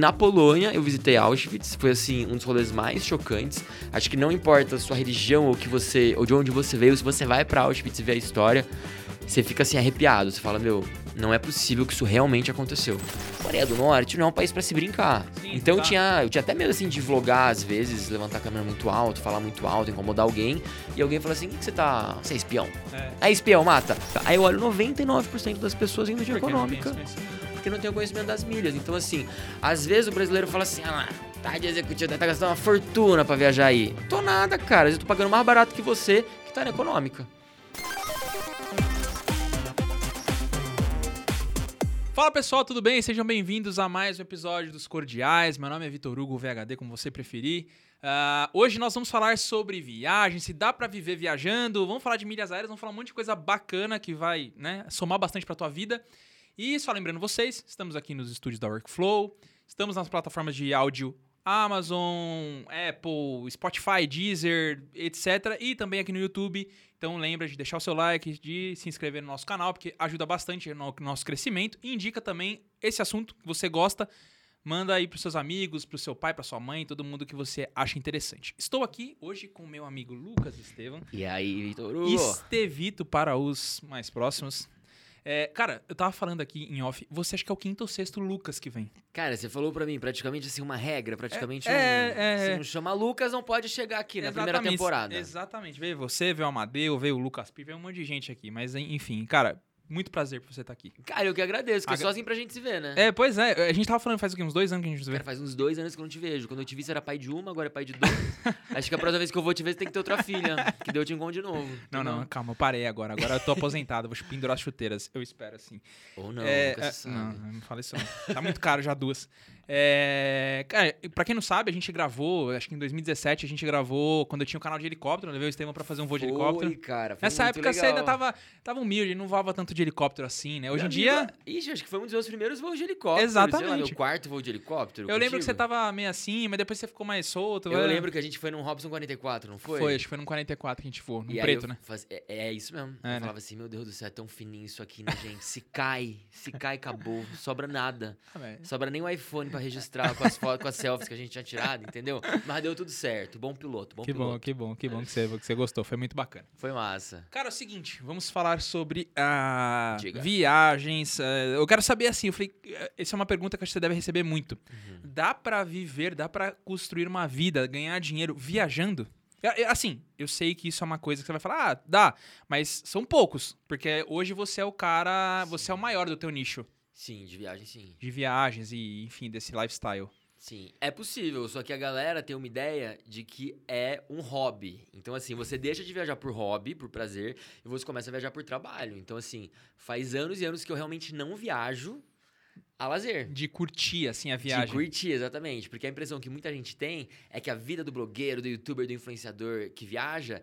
Na Polônia, eu visitei Auschwitz, foi assim um dos rolês mais chocantes. Acho que não importa a sua religião ou que você ou de onde você veio, se você vai para Auschwitz e vê a história, você fica assim arrepiado, você fala, meu, não é possível que isso realmente aconteceu. Coreia do Norte não é um país para se brincar. Sim, então eu tá. tinha, eu tinha até medo assim de vlogar às vezes, levantar a câmera muito alto, falar muito alto, incomodar alguém, e alguém fala assim: "O que que você tá, você é espião?" É. Aí espião mata. Aí eu olho 99% das pessoas indo de Porque não tem econômica. Porque não tem o conhecimento das milhas. Então, assim, às vezes o brasileiro fala assim: ah, tá de executivo, tá gastando uma fortuna pra viajar aí. Tô nada, cara. Eu tô pagando mais barato que você, que tá na econômica. Fala pessoal, tudo bem? Sejam bem-vindos a mais um episódio dos Cordiais. Meu nome é Vitor Hugo, VHD, como você preferir. Ah, hoje nós vamos falar sobre viagem, se dá pra viver viajando. Vamos falar de milhas aéreas, vamos falar um monte de coisa bacana que vai né, somar bastante pra tua vida. E só lembrando vocês, estamos aqui nos estúdios da Workflow, estamos nas plataformas de áudio Amazon, Apple, Spotify, Deezer, etc. E também aqui no YouTube. Então lembra de deixar o seu like, de se inscrever no nosso canal, porque ajuda bastante no nosso crescimento. E indica também esse assunto que você gosta. Manda aí pros seus amigos, pro seu pai, pra sua mãe, todo mundo que você acha interessante. Estou aqui hoje com o meu amigo Lucas Estevam. E aí, Vitor Hugo? Estevito para os mais próximos. É, cara, eu tava falando aqui em off, você acha que é o quinto ou sexto Lucas que vem? Cara, você falou pra mim praticamente assim uma regra, praticamente É, um. é, é. Se não chama Lucas, não pode chegar aqui na primeira temporada. Exatamente. Veio você, veio o Amadeu, veio o Lucas Pi, veio um monte de gente aqui. Mas, enfim, cara, muito prazer por você estar aqui. Cara, eu que agradeço, é Agra- só assim pra gente se ver, né? É, pois é, a gente tava falando faz o quê? Uns dois anos que a gente não se vê. Cara, faz uns dois anos que eu não te vejo. Quando eu te vi, você era pai de uma, agora é pai de dois. Acho que a próxima vez que eu vou te ver, você tem que ter outra filha. Que deu eu te encontro de novo. Não, não, calma, eu parei agora. Agora eu tô aposentado, vou pendurar as chuteiras. Eu espero, assim. Ou não, É, nunca é, se não, sabe. não fala isso não. Tá muito caro já duas. É, cara, pra quem não sabe, a gente gravou, acho que em 2017 a gente gravou, quando eu tinha um canal de helicóptero, eu levei o Estevam pra fazer um voo de helicóptero. Cara. Foi Nessa época você ainda legal. tava, tava humilde, não voava tanto de helicóptero assim, né? Hoje em dia, Ixi, acho que foi um dos meus primeiros voos de helicóptero. Sei lá, Exatamente. meu quarto voo de helicóptero. eu lembro que você contigo. tava meio assim, mas depois você ficou mais solto. Eu é. lembro que a gente foi num Robson 44, não foi? Foi, acho que foi num 44 que a gente voou, num E preto, né? faz- É, é isso mesmo. É, eu né? falava assim, meu Deus do céu, é tão fininho isso aqui, né, gente? Se cai, se cai, acabou. Sobra nada. Ah. Sobra nem o iPhone pra registrar com as fotos, com as selfies que a gente tinha tirado, entendeu? Mas deu tudo certo. Bom piloto, bom Que piloto. bom, que bom, que bom que você, que você gostou, foi muito bacana. Foi massa. Cara, é o seguinte, vamos falar sobre ah, viagens. ah, eu quero saber assim, eu falei, eh, essa é uma pergunta que acho que você deve receber muito. Uhum. Dá pra viver, dá pra construir uma vida, ganhar dinheiro viajando? É, é, Assim, eu sei que isso é uma coisa que você vai falar, ah, dá, mas são poucos, porque hoje você é o cara, você é o maior do teu nicho Sim, de viagem, sim. de viagens e, enfim, desse lifestyle. Sim, é possível, só que a galera tem uma ideia de que é um hobby. Então, assim, você deixa de viajar por hobby, por prazer, e você começa a viajar por trabalho. Então, assim, faz anos e anos que eu realmente não viajo a lazer. De curtir, assim, a De viagem. curtir, exatamente. Porque a impressão que muita gente tem é que a vida do blogueiro, do youtuber, do influenciador que viaja,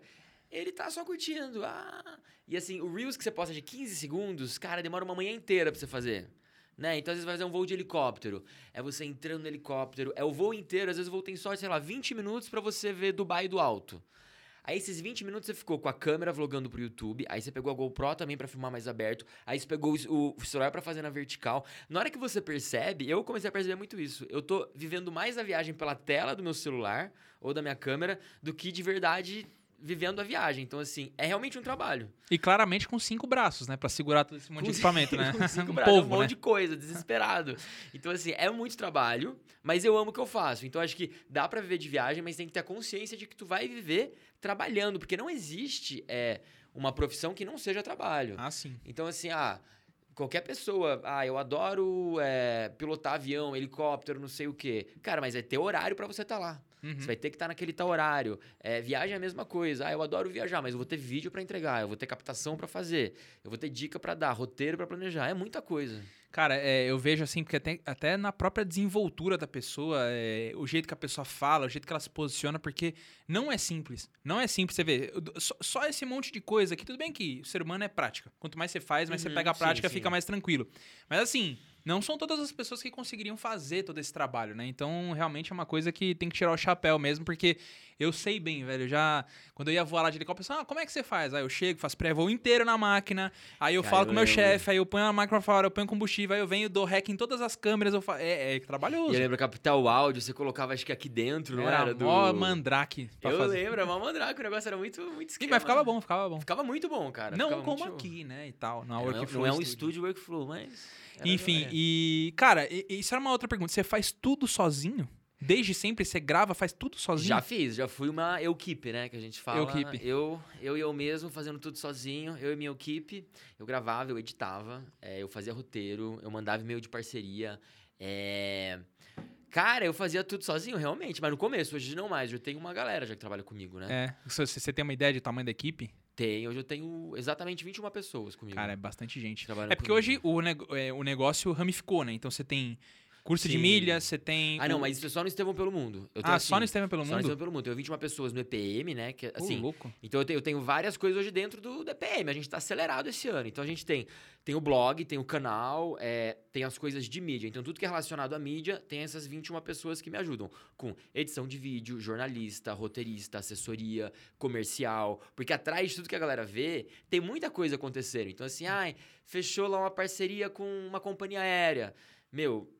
ele tá só curtindo. Ah. E assim, o Reels que você posta de 15 segundos, cara, demora uma manhã inteira pra você fazer. Né? Então, às vezes, vai fazer um voo de helicóptero. É você entrando no helicóptero. É o voo inteiro. Às vezes, o voo tem só, sei lá, 20 minutos pra você ver Dubai do alto. Aí, esses 20 minutos, você ficou com a câmera vlogando pro YouTube. Aí, você pegou a GoPro também pra filmar mais aberto. Aí, você pegou o, o celular pra fazer na vertical. Na hora que você percebe, eu comecei a perceber muito isso. Eu tô vivendo mais a viagem pela tela do meu celular ou da minha câmera do que de verdade vivendo a viagem. Então, assim, é realmente um trabalho. E claramente com cinco braços, né? Pra segurar todo esse monte de equipamento, né? Com cinco um braços, é um povo, monte né? de coisa, desesperado. Então, assim, é muito trabalho, mas eu amo o que eu faço. Então, acho que dá pra viver de viagem, mas tem que ter a consciência de que tu vai viver trabalhando, porque não existe é, uma profissão que não seja trabalho. Ah, sim. Então, assim, ah, qualquer pessoa, ah, eu adoro é, pilotar avião, helicóptero, não sei o quê. Cara, mas é ter horário pra você estar lá. Uhum. Você vai ter que estar naquele tal horário. É, viagem é a mesma coisa. Ah, eu adoro viajar, mas eu vou ter vídeo pra entregar, eu vou ter captação pra fazer, eu vou ter dica pra dar, roteiro pra planejar. É muita coisa. Cara, é, eu vejo assim, porque até, até na própria desenvoltura da pessoa, é, o jeito que a pessoa fala, o jeito que ela se posiciona, porque não é simples. Não é simples. Você vê, só, só esse monte de coisa aqui, tudo bem que o ser humano é prática. Quanto mais você faz, mais você Uhum, pega a sim, prática, sim. fica mais tranquilo. Mas assim, não são todas as pessoas que conseguiriam fazer todo esse trabalho, né? Então, realmente é uma coisa que tem que tirar o chapéu mesmo, porque eu sei bem, velho. Já. Quando eu ia voar lá de helicóptero, eu pensava, ah, como é que você faz? Aí eu chego, faço pré-voo inteiro na máquina, aí eu falo com o meu chefe, aí eu ponho a máquina fora, eu ponho combustível. aí eu venho, dou hack em todas as câmeras, eu fa... é, é trabalhoso. E eu lembro Capital Áudio, você colocava acho que aqui dentro, não era? era do... mó mandrake Eu fazer. lembro, era mó mandrake, o negócio era muito, muito esquema. mas ficava bom, ficava bom. Ficava muito bom, cara. não como aqui, né, e tal, na É, é, Workflow não é um estúdio workflow, mas... Enfim, é. e, cara, isso era uma outra pergunta. Você faz tudo sozinho? Desde sempre você grava, faz tudo sozinho? Já fiz, já fui uma equipe, né? Que a gente fala. Equipe. Eu, eu e eu mesmo fazendo tudo sozinho, eu e minha equipe. Eu gravava, eu editava, é, eu fazia roteiro, eu mandava e-mail de parceria. é, Cara, eu fazia tudo sozinho, realmente, mas no começo, hoje não mais. Eu tenho uma galera já que trabalha comigo, né? É. Você, tem uma ideia de tamanho da equipe? Tem, hoje eu tenho exatamente 21 pessoas comigo. Cara, é bastante gente. trabalhando É porque comigo. hoje o, nego- é, o negócio ramificou, né? Então você tem curso de Sim. milhas, você tem. Ah, não, mas isso é só no Estevão pelo Mundo. Ah, assim, só no Estevão pelo Só no Mundo? Estevão pelo Mundo. Eu tenho 21 pessoas no EPM, né? Que, assim, louco. Então eu tenho, eu tenho várias coisas hoje dentro do, do EPM. A gente tá acelerado esse ano. Então a gente tem, tem o blog, tem o canal, é, tem as coisas de mídia. Então tudo que é relacionado à mídia tem essas 21 pessoas que me ajudam. Com edição de vídeo, jornalista, roteirista, assessoria, comercial. Porque atrás de tudo que a galera vê, tem muita coisa acontecendo. Então assim, ai, fechou lá uma parceria com uma companhia aérea. Meu,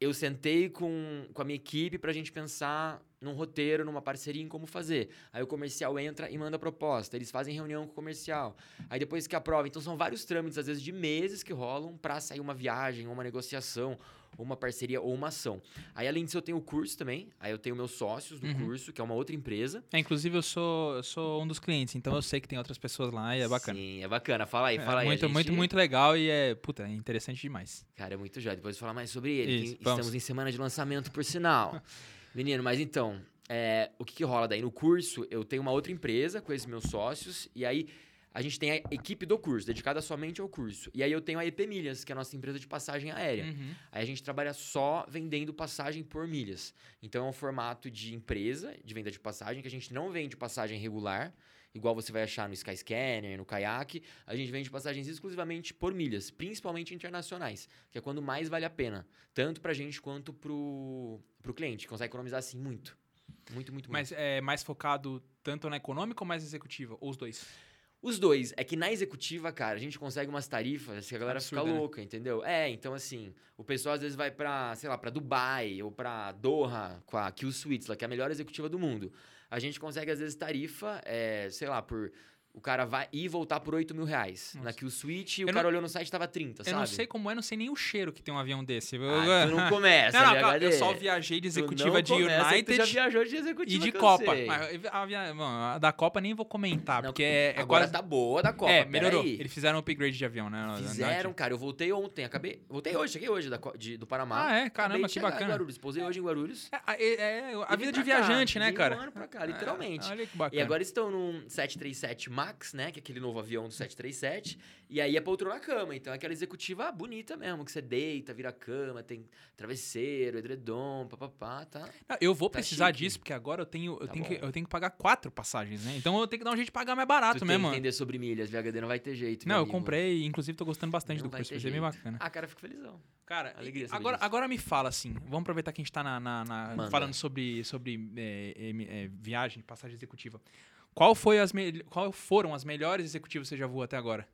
eu sentei com, com a minha equipe pra gente pensar num roteiro, numa parceria em como fazer. Aí o comercial entra e manda a proposta. Eles fazem reunião com o comercial. Aí depois que aprova. Então são vários trâmites, às vezes de meses, que rolam pra sair uma viagem, uma negociação, ou uma parceria, ou uma ação. Aí além disso eu tenho o curso também. Aí eu tenho meus sócios do Uhum. curso, que é uma outra empresa. É, inclusive eu sou, eu sou um dos clientes, então eu sei que tem outras pessoas lá e é bacana. Sim, é bacana. Fala aí, É fala aí. a muito, gente- muito, muito legal e é, puta, é interessante demais. Cara, é muito já. Depois eu vou falar mais sobre ele. Isso, estamos em semana de lançamento, por sinal. Menino, mas então, é, o que, que rola daí? No curso, eu tenho uma outra empresa com esses meus sócios, e aí a gente tem a equipe do curso, dedicada somente ao curso. E aí eu tenho a EP Milhas, que é a nossa empresa de passagem aérea. Uhum. Aí a gente trabalha só vendendo passagem por milhas. Então é um formato de empresa de venda de passagem, que a gente não vende passagem regular, igual você vai achar no Skyscanner, no Kayak. A gente vende passagens exclusivamente por milhas, principalmente internacionais, que é quando mais vale a pena, tanto pra gente quanto pro, pro cliente. Consegue economizar assim muito. Muito, muito, muito. Mas é mais focado tanto na econômica ou mais executiva? Ou os dois? Os dois, é que na executiva, cara, a gente consegue umas tarifas que a galera Absurda, fica né? louca, entendeu? É, então assim, o pessoal às vezes vai pra, sei lá, pra Dubai ou pra Doha com a Q Suites, lá, que é a melhor executiva do mundo. A gente consegue às vezes tarifa, é, sei lá, por. O cara vai ir e voltar por 8 mil reais Nossa. na e Eu o não- cara olhou no site e tava 30, Eu sabe? não sei como é, não sei nem o cheiro que tem um avião desse. Eu- Ah, tu não começa, Não, não, calma, eu só viajei de executiva de começa United já viajou de executiva e de eu Copa. a, bom, a da Copa nem vou comentar, Não, porque é, é Agora quase... tá boa da Copa. é, melhorou. peraí. Eles fizeram um upgrade de avião, né? Fizeram, cara. Eu voltei ontem, acabei. Voltei hoje, cheguei hoje da de- do Panamá. Ah, é? Caramba, que bacana. Guarulhos. Pousei hoje em Guarulhos. É, a- é- é a vida de viajante, né, cara? Um ano pra cá, literalmente. É, olha que bacana. E agora estão num 737 MAX, né? Que é aquele novo avião do 737. E aí é poltrona na cama. Então é aquela executiva bonita mesmo, que você deita, vira cama, tem travesseiro, edredom, papapá, tá? Não, eu vou Tá precisar chique. disso, porque agora eu tenho, eu, Tá tenho que, eu tenho que pagar quatro passagens, né? Então eu tenho que dar um jeito de pagar mais barato tu tem mesmo. que entender sobre milhas, VHD não vai ter jeito, Não, eu amigo. comprei, inclusive tô gostando bastante Não do curso, vai ser bem bacana. Ah, cara, eu fico felizão. Cara, Alegria agora, disso. agora me fala assim, vamos aproveitar que a gente tá na, na- na- falando sobre, sobre é, é, é, viagem, passagem executiva. Qual, foi as me- qual foram as melhores executivas que você já voou até agora?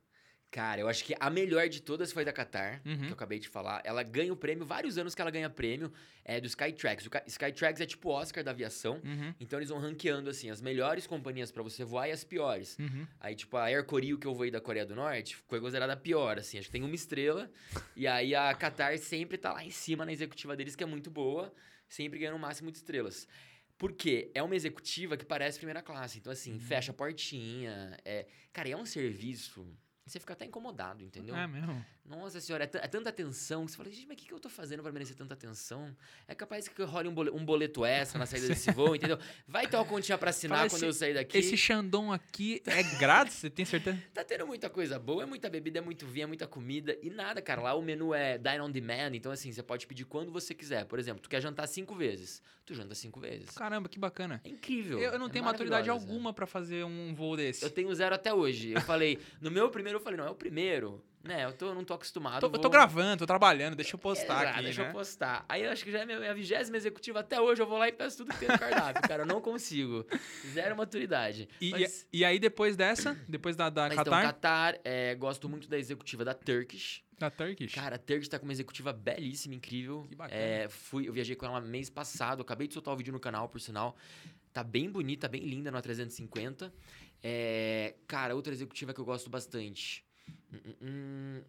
Cara, eu acho que a melhor de todas foi da Qatar, Uhum. que eu acabei de falar. Ela ganha o prêmio, vários anos que ela ganha prêmio, é do Skytrax. O Skytrax é tipo o Oscar da aviação. Uhum, Então eles vão ranqueando, assim, as melhores companhias pra você voar e as piores. uhum. Aí, tipo, a Air Koryo que eu voei da Coreia do Norte foi considerada a pior, assim. Acho que tem uma estrela. e aí a Qatar sempre tá lá em cima na executiva deles, que é muito boa. Sempre ganhando o máximo de estrelas. Por quê? É uma executiva que parece primeira classe. Então, assim, fecha a portinha. É... Cara, e é um serviço... Você fica até incomodado, entendeu? É mesmo. Nossa senhora, é, é tanta atenção que você fala, gente, mas o que, que eu tô fazendo pra merecer tanta atenção? É capaz que role um, bole- um boleto extra na saída desse voo, entendeu? Vai ter uma continha pra assinar quando eu sair daqui. Esse Xandão aqui é grátis, você tem certeza? Tá tendo muita coisa boa, é muita bebida, é muito vinho, é muita comida e nada, cara. Lá o menu é dine on demand, então assim, você pode pedir quando você quiser. Por exemplo, tu quer jantar cinco vezes, tu janta cinco vezes. Caramba, que bacana. É incrível. Eu, eu não é tenho maturidade alguma pra fazer um voo desse. Eu tenho zero até hoje. Eu falei, no meu primeiro eu falei, não, é o primeiro, né? Eu tô, não tô acostumado. Tô- eu tô vou- gravando, tô trabalhando, deixa eu postar Exato, aqui, deixa né? eu postar. Aí eu acho que já é minha, vigésima executiva. Até hoje eu vou lá e peço tudo que tem no cardápio, cara. Eu não consigo. Zero maturidade. E, mas, e aí depois dessa, depois da, da mas então, Qatar... Qatar, é, gosto muito da executiva da Turkish. Da Turkish. Cara, a Turkish tá com uma executiva belíssima, incrível. Que bacana. É, fui, eu viajei com ela mês passado, acabei de soltar o vídeo no canal, por sinal. Tá bem bonita, bem linda no A350. É, cara, outra executiva que eu gosto bastante. Hum, hum, hum.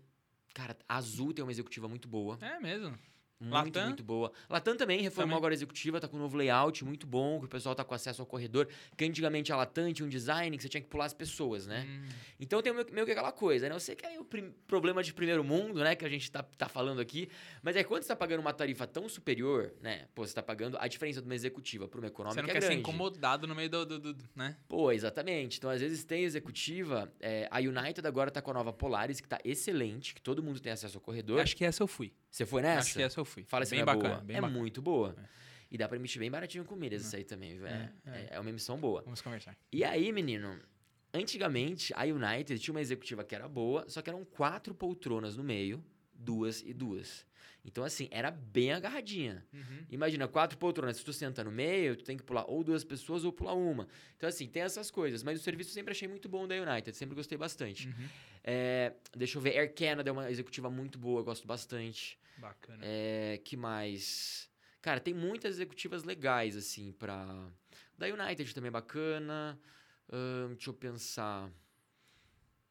Cara, a Azul tem uma executiva muito boa. É mesmo. Muito, Latam? muito boa. Latam também reformou Também. agora a executiva, tá com um novo layout muito bom, que o pessoal tá com acesso ao corredor. Que antigamente a Latam tinha um design que você tinha que pular as pessoas, né? Hum, Então tem meio, meio que aquela coisa, né? Eu sei que é o problema de primeiro mundo, né? Que a gente tá, tá falando aqui. Mas é quando você tá pagando uma tarifa tão superior, né? Pô, você tá pagando a diferença de uma executiva para uma econômica você não é quer ser grande. incomodado no meio do, do, do- do- né? Pô, exatamente. Então, às vezes tem executiva. é, a United agora tá com a nova Polaris, que tá excelente, que todo mundo tem acesso ao corredor. Acho que essa eu fui. Você foi nessa? Acho que essa eu fui. Fala se bem não é bacana, boa. bem é bacana. muito boa. É. E dá pra emitir bem baratinho com milhas isso aí também, viu? É, É, é. é- é uma emissão boa. Vamos conversar. E aí, menino, antigamente a United tinha uma executiva que era boa, só que eram quatro poltronas no meio, duas e duas. Então, assim, era bem agarradinha. Uhum. Imagina, quatro poltronas, se tu senta no meio, tu tem que pular ou duas pessoas ou pular uma. Então, assim, tem essas coisas. Mas o serviço eu sempre achei muito bom da United, sempre gostei bastante. Uhum. É, deixa eu ver, Air Canada é uma executiva muito boa, eu gosto bastante. Bacana. É, que mais? Cara, tem muitas executivas legais, assim, pra. Da United também é bacana. Ahn, deixa eu pensar.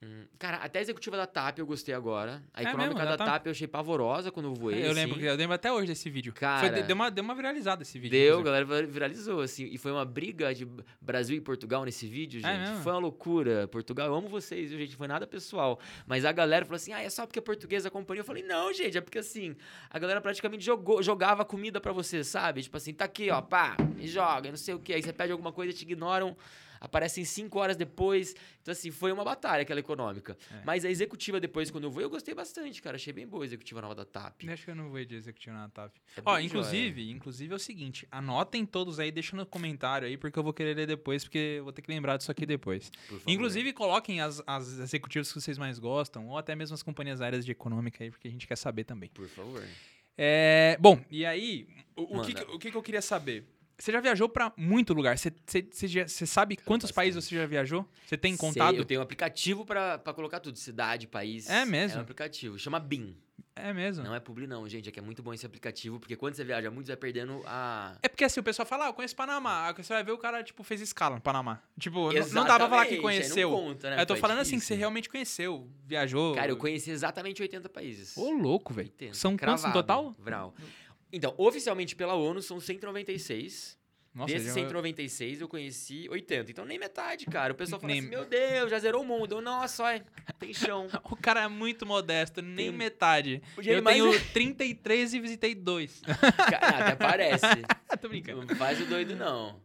Hum, cara, até a executiva da TAP eu gostei agora. A É econômica mesmo? Da da TAP? Eu achei pavorosa quando eu voei. eu, lembro, assim. eu lembro até hoje desse vídeo. Cara- Foi- deu, uma, deu uma viralizada esse vídeo. Deu, a galera viralizou, assim. E foi uma briga de Brasil e Portugal nesse vídeo, É gente. mesmo? foi uma loucura. Portugal, eu amo vocês, viu, gente? Foi nada pessoal. Mas a galera falou assim: ah, é só porque é português a companhia. Eu falei, não, gente, é porque assim, a galera praticamente jogou, jogava comida pra você, sabe? Tipo assim, tá aqui, ó, pá, e joga, não sei o que. Aí você pede alguma coisa, te ignoram. Aparecem cinco horas depois. Então, assim, foi uma batalha aquela econômica. É. Mas a executiva, depois, quando eu vou, eu gostei bastante, cara. Achei bem boa a executiva nova da TAP. Acho que eu não vou de executivo na TAP. É Ó, inclusive, inclusive é o seguinte, anotem todos aí, deixa no comentário aí, porque eu vou querer ler depois, porque eu vou ter que lembrar disso aqui depois. Inclusive, coloquem as, as executivas que vocês mais gostam, ou até mesmo as companhias aéreas de econômica aí, porque a gente quer saber também. Por favor. É, bom, e aí, o, o que, o que eu queria saber? Você já viajou pra muito lugar. Você, você, você, você sabe quantos bastante. países você já viajou? Você tem Sei, contado? eu tenho um aplicativo pra, pra colocar tudo. Cidade, país. É mesmo? É um aplicativo. Chama BIM. É mesmo. Não é publi, não, gente. É que é muito bom esse aplicativo, porque quando você viaja muito, você vai perdendo a. É porque assim, o pessoal fala, ah, eu conheço Panamá. Aí você vai ver o cara, tipo, fez escala no Panamá. Tipo, n- não dá pra falar que Exatamente, aí não conheceu. conta, né? eu tô é falando assim, que você difícil. realmente conheceu, viajou. Cara, eu conheci exatamente 80 países. Ô, louco, velho. 80, São quantos no cravado, total? Vral. Então, oficialmente pela ONU são 196. Nossa, Desses já- 196 eu conheci 80. Então nem metade, cara. O pessoal fala Nem- assim: meu Deus, já zerou o mundo. Eu, Nossa, olha, tem chão. o cara é muito modesto, nem Tem- metade. Eu mais- tenho 33 e visitei dois. Cara, até parece. Tô brincando. Não faz o doido, não.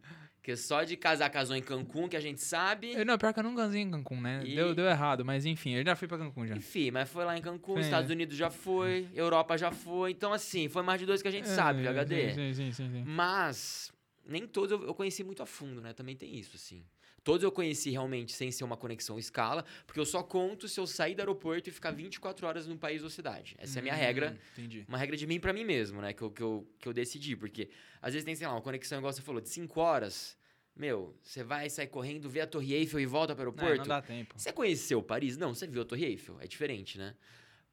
Porque só de casar, casou em Cancún, que a gente sabe. Eu, não, pior que eu não ganhei em Cancún, né? E- Deu, deu errado, mas enfim, eu já fui pra Cancún já. Enfim, mas foi lá em Cancún, É. Estados Unidos já foi, Europa já foi. Então, assim, foi mais de dois que a gente sabe, É, VHD. Sim, sim, sim, sim. Mas nem todos eu, eu conheci muito a fundo, né? Também tem isso, assim. Todos eu conheci realmente sem ser uma conexão escala, porque eu só conto se eu sair do aeroporto e ficar 24 horas num país ou cidade. Essa é a minha Hum, regra. Entendi. Uma regra de mim pra mim mesmo, né? Que eu, que, eu, que eu decidi. Porque às vezes tem, sei lá, uma conexão, igual você falou, de 5 horas. Meu, você vai sair correndo, vê a Torre Eiffel e volta pro É, aeroporto. não dá tempo. Você conheceu Paris? Não, você viu a Torre Eiffel. É diferente, né?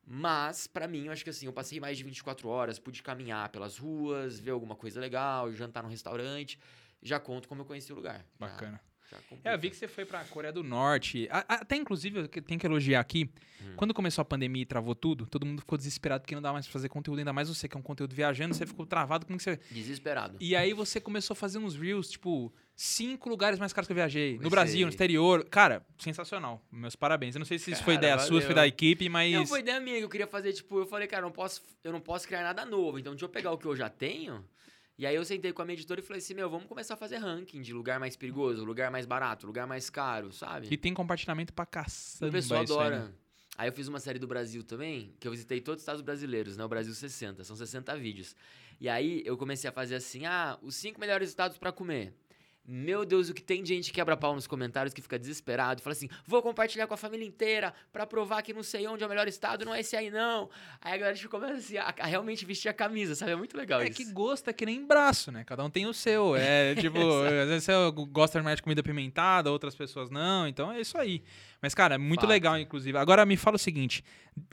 Mas, pra mim, eu acho que assim, eu passei mais de 24 horas, pude caminhar pelas ruas, ver alguma coisa legal, jantar num restaurante. Já conto como eu conheci o lugar. Bacana. já É, eu vi que você foi pra Coreia do Norte. A- a- Até, inclusive, eu que- tenho que elogiar aqui. Hum. Quando começou a pandemia e travou tudo, todo mundo ficou desesperado porque não dá mais pra fazer conteúdo. Ainda mais você, que é um conteúdo viajando, você ficou travado. Como que você... Desesperado. E aí você começou a fazer uns reels, tipo, cinco lugares mais caros que eu viajei. No. Brasil, no exterior. Cara, sensacional. Meus parabéns. Eu não sei se isso foi Cara, ideia sua, se foi valeu. da equipe, mas... Não, foi ideia minha eu queria fazer, tipo, eu falei, cara, eu não posso, eu não posso criar nada novo, então deixa eu pegar o que eu já tenho. E aí eu sentei com a minha editora e falei assim, meu, vamos começar a fazer ranking de lugar mais perigoso, lugar mais barato, lugar mais caro, sabe? E tem compartilhamento pra caçamba o pessoal isso aí, né? adora. Aí eu fiz uma série do Brasil também, que eu visitei todos os estados brasileiros, né? O Brasil 60, são 60 vídeos. E aí eu comecei a fazer assim, ah, os cinco melhores estados pra comer. Meu Deus, o que tem de gente que quebra pau nos comentários que fica desesperado e fala assim: vou compartilhar com a família inteira pra provar que não sei onde é o melhor estado, não é esse aí não. Aí a galera tipo, começa assim, a, a realmente vestir a camisa, sabe? É muito legal É isso. que gosto é que nem braço, né? Cada um tem o seu. É tipo, às vezes você gosta mais de comida pimentada, outras pessoas não. Então é isso aí. Mas, cara, é muito Fato. legal, inclusive. Agora me fala o seguinte: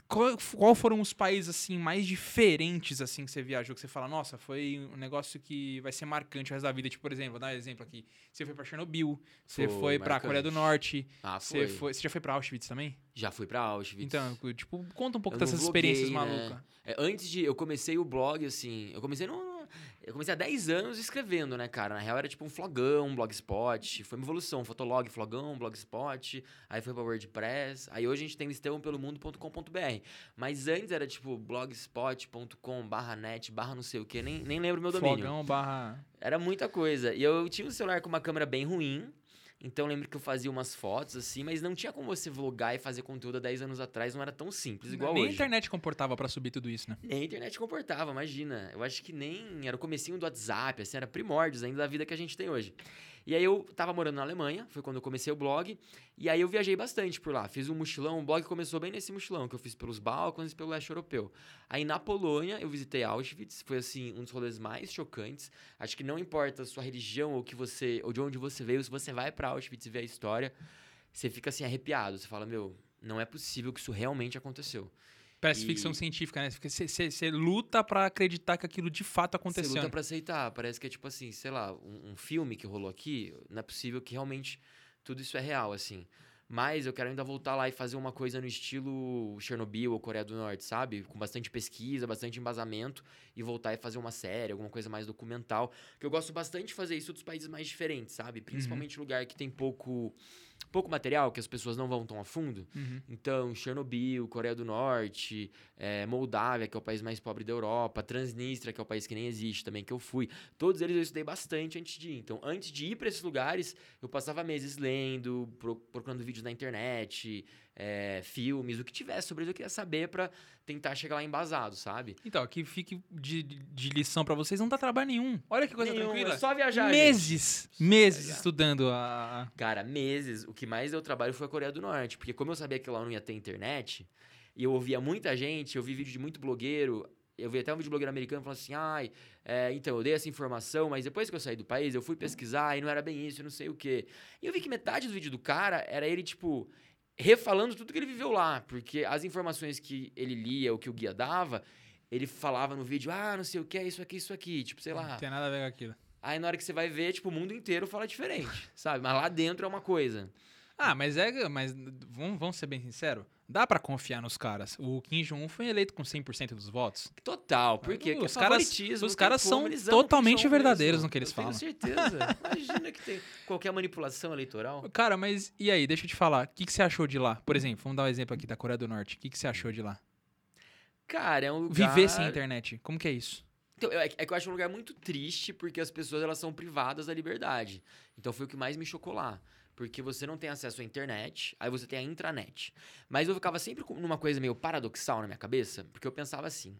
qual, qual foram os países assim mais diferentes assim que você viajou? Que você fala, nossa, foi um negócio que vai ser marcante o resto da vida. Tipo, por exemplo, vou dar um exemplo aqui. Você foi pra Chernobyl, você Foi foi pra marcante. Coreia do Norte, Ah, você, foi. foi, você já foi pra Auschwitz também? Já fui pra Auschwitz. Então, tipo, conta um pouco Eu dessas não experiências né? malucas. É, antes de. Eu comecei o blog, assim. Eu comecei no. Eu comecei há 10 anos escrevendo, né, cara? Na real era tipo um flogão, um blogspot. Foi uma evolução. Fotolog, flogão, blogspot. Aí foi pra WordPress. Aí hoje a gente tem listãopelomundo.com.br. Mas antes era tipo blogspot.com barra net, barra não sei o que. Nem, nem lembro meu domínio. Flogão barra. Era muita coisa. E eu tinha um celular com uma câmera bem ruim. Então eu lembro que eu fazia umas fotos assim, mas não tinha como você vlogar e fazer conteúdo há 10 anos atrás, não era tão simples igual Nem a hoje. internet comportava pra subir tudo isso, né? Nem a internet comportava, imagina. Eu acho que nem era o comecinho do WhatsApp, assim, era primórdios ainda da vida que a gente tem hoje. E aí eu tava morando na Alemanha, foi quando eu comecei o blog, e aí eu viajei bastante por lá. Fiz um mochilão, o blog começou bem nesse mochilão, que eu fiz pelos Balcãs e pelo leste europeu. Aí na Polônia eu visitei Auschwitz, foi assim, um dos rolês mais chocantes. Acho que não importa a sua religião ou que você, ou de onde você veio, se você vai pra Auschwitz e vê a história, você fica assim arrepiado, você fala, meu, não é possível que isso realmente aconteceu. Parece E- ficção científica, né? Você luta pra acreditar que aquilo de fato Você aconteceu. luta né? pra aceitar. Parece que é tipo assim, sei lá, um, um filme que rolou aqui, não é possível que realmente tudo isso é real, assim. Mas eu quero ainda voltar lá e fazer uma coisa no estilo Chernobyl ou Coreia do Norte, sabe? Com bastante pesquisa, bastante embasamento e voltar e fazer uma série, alguma coisa mais documental. Que eu gosto bastante de fazer isso dos países mais diferentes, sabe? Principalmente lugar que tem pouco pouco material, que as pessoas não vão tão a fundo. Uhum. Então, Chernobyl, Coreia do Norte, eh, Moldávia, que é o país mais pobre da Europa, Transnistria, que é o país que nem existe também, que eu fui. Todos eles eu estudei bastante antes de ir. Então, antes de ir para esses lugares, eu passava meses lendo, pro- procurando vídeos na internet, eh, filmes, o que tivesse sobre isso eu queria saber para tentar chegar lá embasado, sabe? Então, que fique de, de lição pra vocês, não dá trabalho nenhum. Olha que coisa Nenhum, tranquila. é só viajar, gente. meses, meses viajar. estudando a. Cara, meses. O que mais deu trabalho foi a Coreia do Norte. Porque como eu sabia que lá não ia ter internet, e eu ouvia muita gente, eu vi vídeo de muito blogueiro. Eu vi até um vídeo de blogueiro americano falando assim, ai, é, então, eu dei essa informação, mas depois que eu saí do país, eu fui pesquisar e não era bem isso, não sei o quê. E eu vi que metade do vídeo do cara era ele, tipo, refalando tudo que ele viveu lá. Porque as informações que ele lia, o que o guia dava, ele falava no vídeo, ah, não sei o que, é isso aqui, isso aqui. Tipo, sei lá. Não tem nada a ver com aquilo. Aí na hora que você vai ver, tipo, o mundo inteiro fala diferente, sabe? Mas lá dentro é uma coisa. Ah, mas é. Mas vamos, vamos ser bem sinceros. Dá pra confiar nos caras. O Kim Jong-un foi eleito com 100% dos votos. Total? Porque Os é caras- os caras são totalmente verdadeiros mesmo. no que eles Eu tenho falam. certeza. Imagina que tem qualquer manipulação eleitoral. Cara, mas e aí? Deixa eu te falar. O que, que você achou de lá? Por exemplo, vamos dar um exemplo aqui da Coreia do Norte. O que, que você achou de lá? Cara, é um lugar... Viver sem internet. Como que é isso? Então, é, é que eu acho um lugar muito triste porque as pessoas elas são privadas da liberdade. Então foi o que mais me chocou lá. Porque você não tem acesso à internet, aí você tem a intranet. Mas eu ficava sempre numa coisa meio paradoxal na minha cabeça, porque eu pensava assim: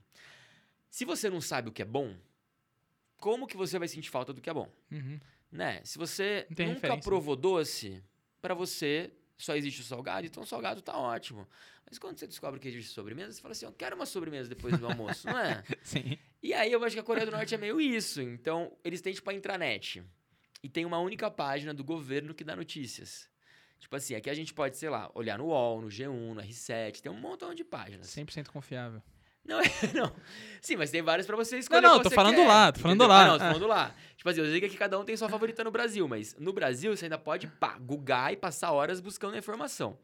se você não sabe o que é bom, como que você vai sentir falta do que é bom? Uhum. Né? Se você nunca referência. provou doce, pra você só existe o salgado, então o salgado tá ótimo. Mas quando você descobre que existe sobremesa, você fala assim: eu quero uma sobremesa depois do almoço, não é? Sim. E aí eu acho que a Coreia do Norte é meio isso. Então, eles têm, tipo, a intranet. E tem uma única página do governo que dá notícias. Tipo assim, aqui a gente pode, sei lá, olhar no UOL, no G1, no R7, tem um montão de páginas. 100% confiável. Não, não. Sim, mas tem várias pra você Não, escolher. não, qual tô falando quer, lá, tô falando entendeu? lá. Ah, não, tô Ah. falando lá. Tipo assim, eu sei que cada um tem sua favorita no Brasil, mas no Brasil você ainda pode, pá, googar e passar horas buscando a informação.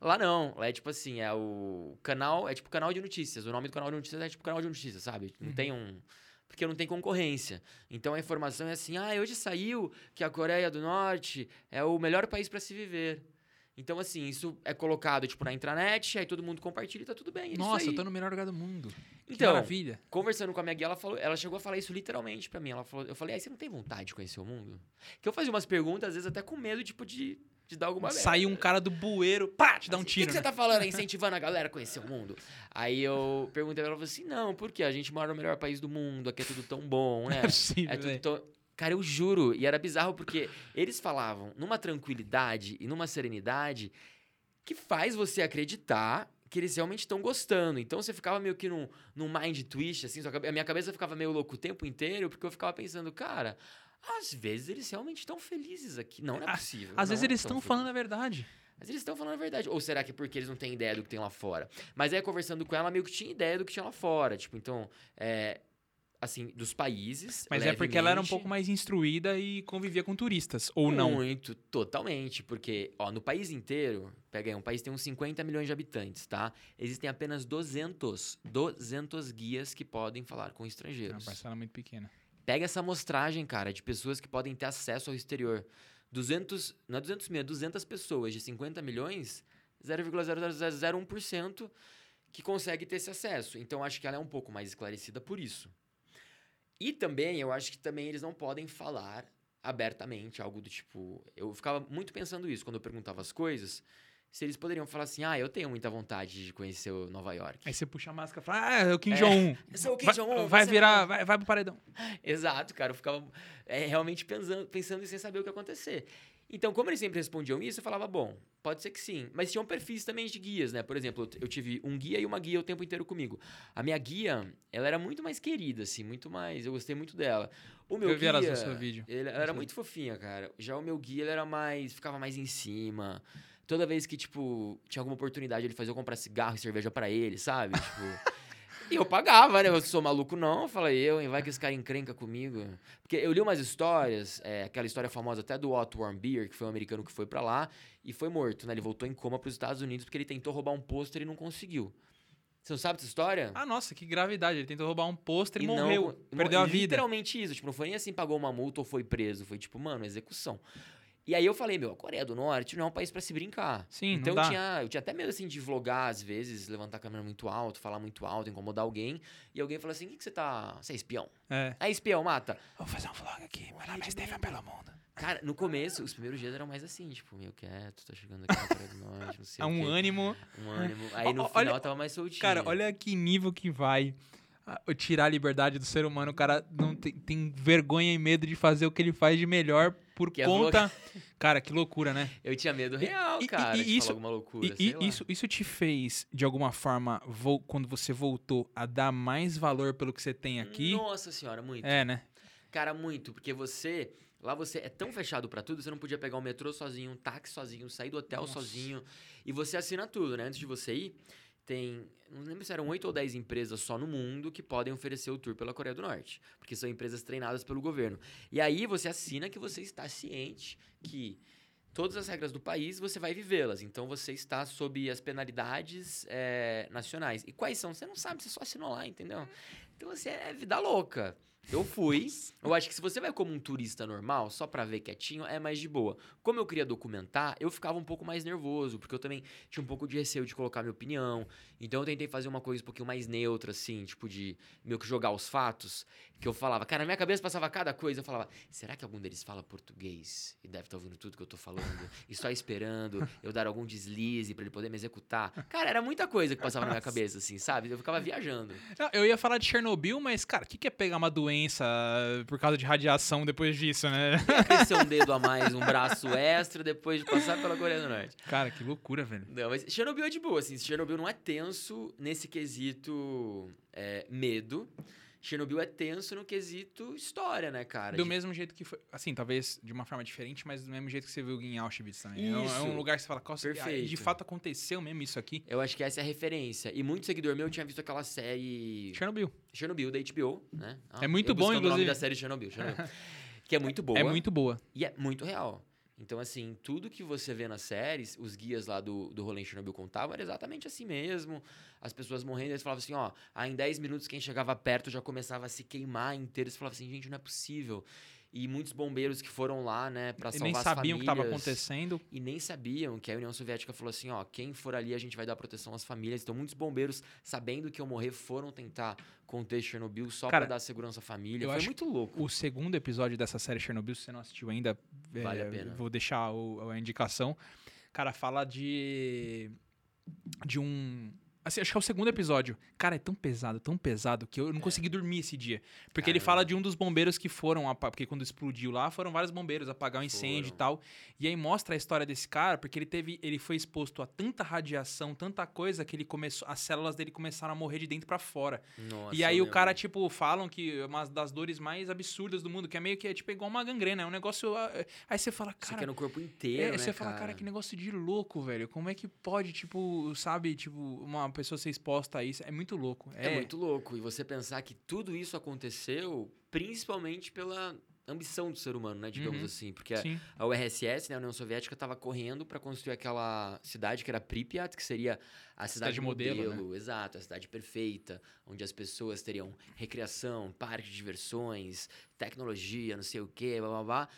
Lá não, lá é tipo assim, é o canal, é tipo canal de notícias. O nome do canal de notícias é tipo canal de notícias, sabe? Não Uhum. tem um. Porque não tem concorrência. Então a informação é assim: ah, hoje saiu que a Coreia do Norte é o melhor país pra se viver. Então, assim, isso é colocado, tipo, na intranet, aí todo mundo compartilha e tá tudo bem. é Nossa, eu tô no melhor lugar do mundo. Que Então, maravilha. conversando com a minha guia, ela, falou, ela chegou a falar isso literalmente pra mim. Ela falou, eu falei, aí você não tem vontade de conhecer o mundo? Que eu fazia umas perguntas, às vezes até com medo, tipo, de, de dar alguma Saiu um cara do bueiro, pá, te dá um tiro. O que, que você né? tá falando, incentivando a galera a conhecer o mundo? Aí eu perguntei pra ela, assim, não, por quê? A gente mora no melhor país do mundo, aqui é tudo tão bom, né? é possível, É tudo velho. tão... Cara, eu juro. E era bizarro porque eles falavam numa tranquilidade e numa serenidade que faz você acreditar que eles realmente estão gostando. Então você ficava meio que num, num mind twist, assim, a minha cabeça ficava meio louco o tempo inteiro, porque eu ficava pensando, cara, às vezes eles realmente estão felizes aqui. Não, não é Ah, possível. Às vezes não eles tão estão falando a verdade. mas eles estão falando a verdade. Ou será que é porque eles não têm ideia do que tem lá fora? Mas aí, conversando com ela, meio que tinha ideia do que tinha lá fora. Tipo, então, é, assim, dos países. Mas é porque ela era um levemente, pouco mais instruída e convivia com turistas. Ou não. Muito, totalmente. Porque, ó, no país inteiro, pega aí, um país tem uns 50 milhões de habitantes, tá? Existem apenas 200, 200 guias que podem falar com É uma estrangeiros. parcela muito pequena. Pega essa amostragem, cara, de pessoas que podem ter acesso ao exterior. 200, não é 200 mil, é 200 pessoas de 50 milhões, 0,0001% que consegue ter esse acesso. Então, acho que ela é um pouco mais esclarecida por isso. E também, eu acho que também eles não podem falar abertamente algo do tipo... Eu ficava muito pensando isso quando eu perguntava as coisas, se eles poderiam falar assim, ah, eu tenho muita vontade de conhecer o Nova York. Aí você puxa a máscara e fala, ah, é o Kim É. Jong-un. Eu sou o Kim Vai, Jong-un, vai você virar, vai, vai pro paredão. Exato, cara. Eu ficava é, realmente pensando, pensando e sem saber o que ia acontecer. Então, como eles sempre respondiam isso, eu falava, bom, pode ser que sim. Mas tinham perfis também de guias, né? Por exemplo, eu tive um guia e uma guia o tempo inteiro comigo. A minha guia, ela era muito mais querida, assim, muito mais. Eu gostei muito dela. O meu Eu vi guia. elas no seu vídeo. Ele, ela era muito fofinha, cara. Já o meu guia, ele era mais. ficava mais em cima. Toda vez que, tipo, tinha alguma oportunidade, ele fazia eu comprar cigarro e cerveja pra ele, sabe? Tipo. E eu pagava, né? Eu sou maluco, não. Falei, eu, hein? Vai que esse cara encrenca comigo. Porque eu li umas histórias, é, aquela história famosa até do Otto Warmbier, que foi um americano que foi pra lá e foi morto, né? Ele voltou em coma pros Estados Unidos porque ele tentou roubar um pôster e não conseguiu. Você não sabe dessa história? Ah, nossa, que gravidade. Ele tentou roubar um pôster e, não- morreu. e perdeu a vida. Literalmente isso. Tipo, não foi nem assim, pagou uma multa ou foi preso. Foi tipo, mano, execução. E aí eu falei, meu, a Coreia do Norte não é um país pra se brincar. Sim, não então eu tinha, eu tinha até medo assim de vlogar às vezes, levantar a câmera muito alto, falar muito alto, incomodar alguém. E alguém falou assim: o que, que você tá. Você é espião? É. É espião, mata. Vou fazer um vlog aqui. Meu nome é Steven merda. Pelamundo. Cara, no começo, os primeiros dias eram mais assim, tipo, meio quieto, tá chegando aqui na Coreia do Norte, não sei É o um quê. ânimo. Um ânimo. Aí no Ó, final olha- tava mais soltinho. Cara, olha que nível que vai ah, tirar a liberdade do ser humano. O cara não tem, tem vergonha e medo de fazer o que ele faz de melhor por Que é conta. Cara, que loucura, né? Eu tinha medo E- real, e- e- cara, e de isso- falar alguma loucura, E, e isso, isso te fez, de alguma forma, vol- quando você voltou, a dar mais valor pelo que você tem aqui? Nossa senhora, muito. É, né? Cara, muito, porque você. Lá você é tão fechado pra tudo, você não podia pegar o metrô sozinho, um táxi sozinho, sair do hotel Nossa. sozinho. E você assina tudo, né? Antes de você ir, tem. Não lembro se eram oito ou dez empresas só no mundo que podem oferecer o tour pela Coreia do Norte. Porque são empresas treinadas pelo governo. E aí você assina que você está ciente que todas as regras do país você vai vivê-las. Então você está sob as penalidades eh, nacionais. E quais são? Você não sabe, você só assinou lá, entendeu? Então você é vida louca. Eu fui. Eu acho que se você vai como um turista normal, só pra ver quietinho, é mais de boa. Como eu queria documentar, eu ficava um pouco mais nervoso, porque eu também tinha um pouco de receio de colocar minha opinião. Então eu tentei fazer uma coisa um pouquinho mais neutra, assim, tipo de meio que jogar os fatos. Que eu falava, cara, na minha cabeça passava cada coisa. Eu falava, será que algum deles fala português? E deve estar ouvindo tudo que eu tô falando. E só esperando eu dar algum deslize pra ele poder me executar. Cara, era muita coisa que passava na minha cabeça, assim, sabe? Eu ficava viajando. Não, Eu ia falar de Chernobyl, mas, cara, o que, que é pegar uma doença por causa de radiação depois disso, né? Crescer um dedo a mais, um braço extra depois de passar pela Coreia do Norte. Cara, que loucura, velho. Não, mas Chernobyl é de boa, assim. Chernobyl não é tenso nesse quesito é, medo. Chernobyl é tenso no quesito história, né, cara? Do De- mesmo jeito que foi. Assim, talvez de uma forma diferente, mas do mesmo jeito que você viu em Auschwitz também. É um- É, Isso. um lugar que você fala, "Nossa, Perfeito. de fato aconteceu mesmo isso aqui. Eu acho que essa é a referência. E muito seguidor meu tinha visto aquela série Chernobyl. Chernobyl da HBO, né? Ah, É muito bom, buscando o nome inclusive. da série Chernobyl, Chernobyl. que é muito boa. É muito boa. E é muito real. Então, assim, tudo que você vê nas séries, os guias lá do, do rolê em Chernobyl contavam, era exatamente assim mesmo. As pessoas morrendo, eles falavam assim, ó, aí em 10 minutos quem chegava perto já começava a se queimar inteiro. Eles falavam assim, gente, não é possível. E muitos bombeiros que foram lá, né, pra E salvar nem sabiam o que estava acontecendo. E nem sabiam que a União Soviética falou assim, ó, quem for ali a gente vai dar proteção às famílias. Então, muitos bombeiros, sabendo que eu morrer, foram tentar conter Chernobyl só pra dar segurança à família. eu Foi acho muito louco. O segundo episódio dessa série Chernobyl, se você não assistiu ainda, Vale é, a pena. vou deixar o- a indicação. Cara, fala de. de um. Assim, acho que é o segundo episódio. Cara, é tão pesado, tão pesado, que eu não consegui dormir esse dia. Porque ele Caramba. fala de um dos bombeiros que foram, apa- porque quando explodiu lá, foram vários bombeiros apagar o incêndio e Foram. tal. E aí mostra a história desse cara, porque ele teve, ele foi exposto a tanta radiação, tanta coisa, que ele começou, as células dele começaram a morrer de dentro pra fora. Nossa, e aí o cara, tipo, falam que é uma das dores mais absurdas do mundo, que é meio que é tipo igual uma gangrena, é um negócio. ah, é- Aí você fala, Você cara. quer no corpo É, inteiro, né, você fala, cara, que negócio de louco, velho. Como é que pode, tipo, sabe, tipo, uma pessoa ser exposta a isso? É muito louco. É muito louco. E você pensar que tudo isso aconteceu principalmente pela ambição do ser humano, né? Digamos Uhum. assim. Porque a, a URSS, né, a União Soviética, estava correndo para construir aquela cidade que era Pripyat, que seria a cidade, Cidade modelo, né? Exato, a cidade perfeita, onde as pessoas teriam recreação, parque de diversões, tecnologia, não sei o quê, blá blá blá.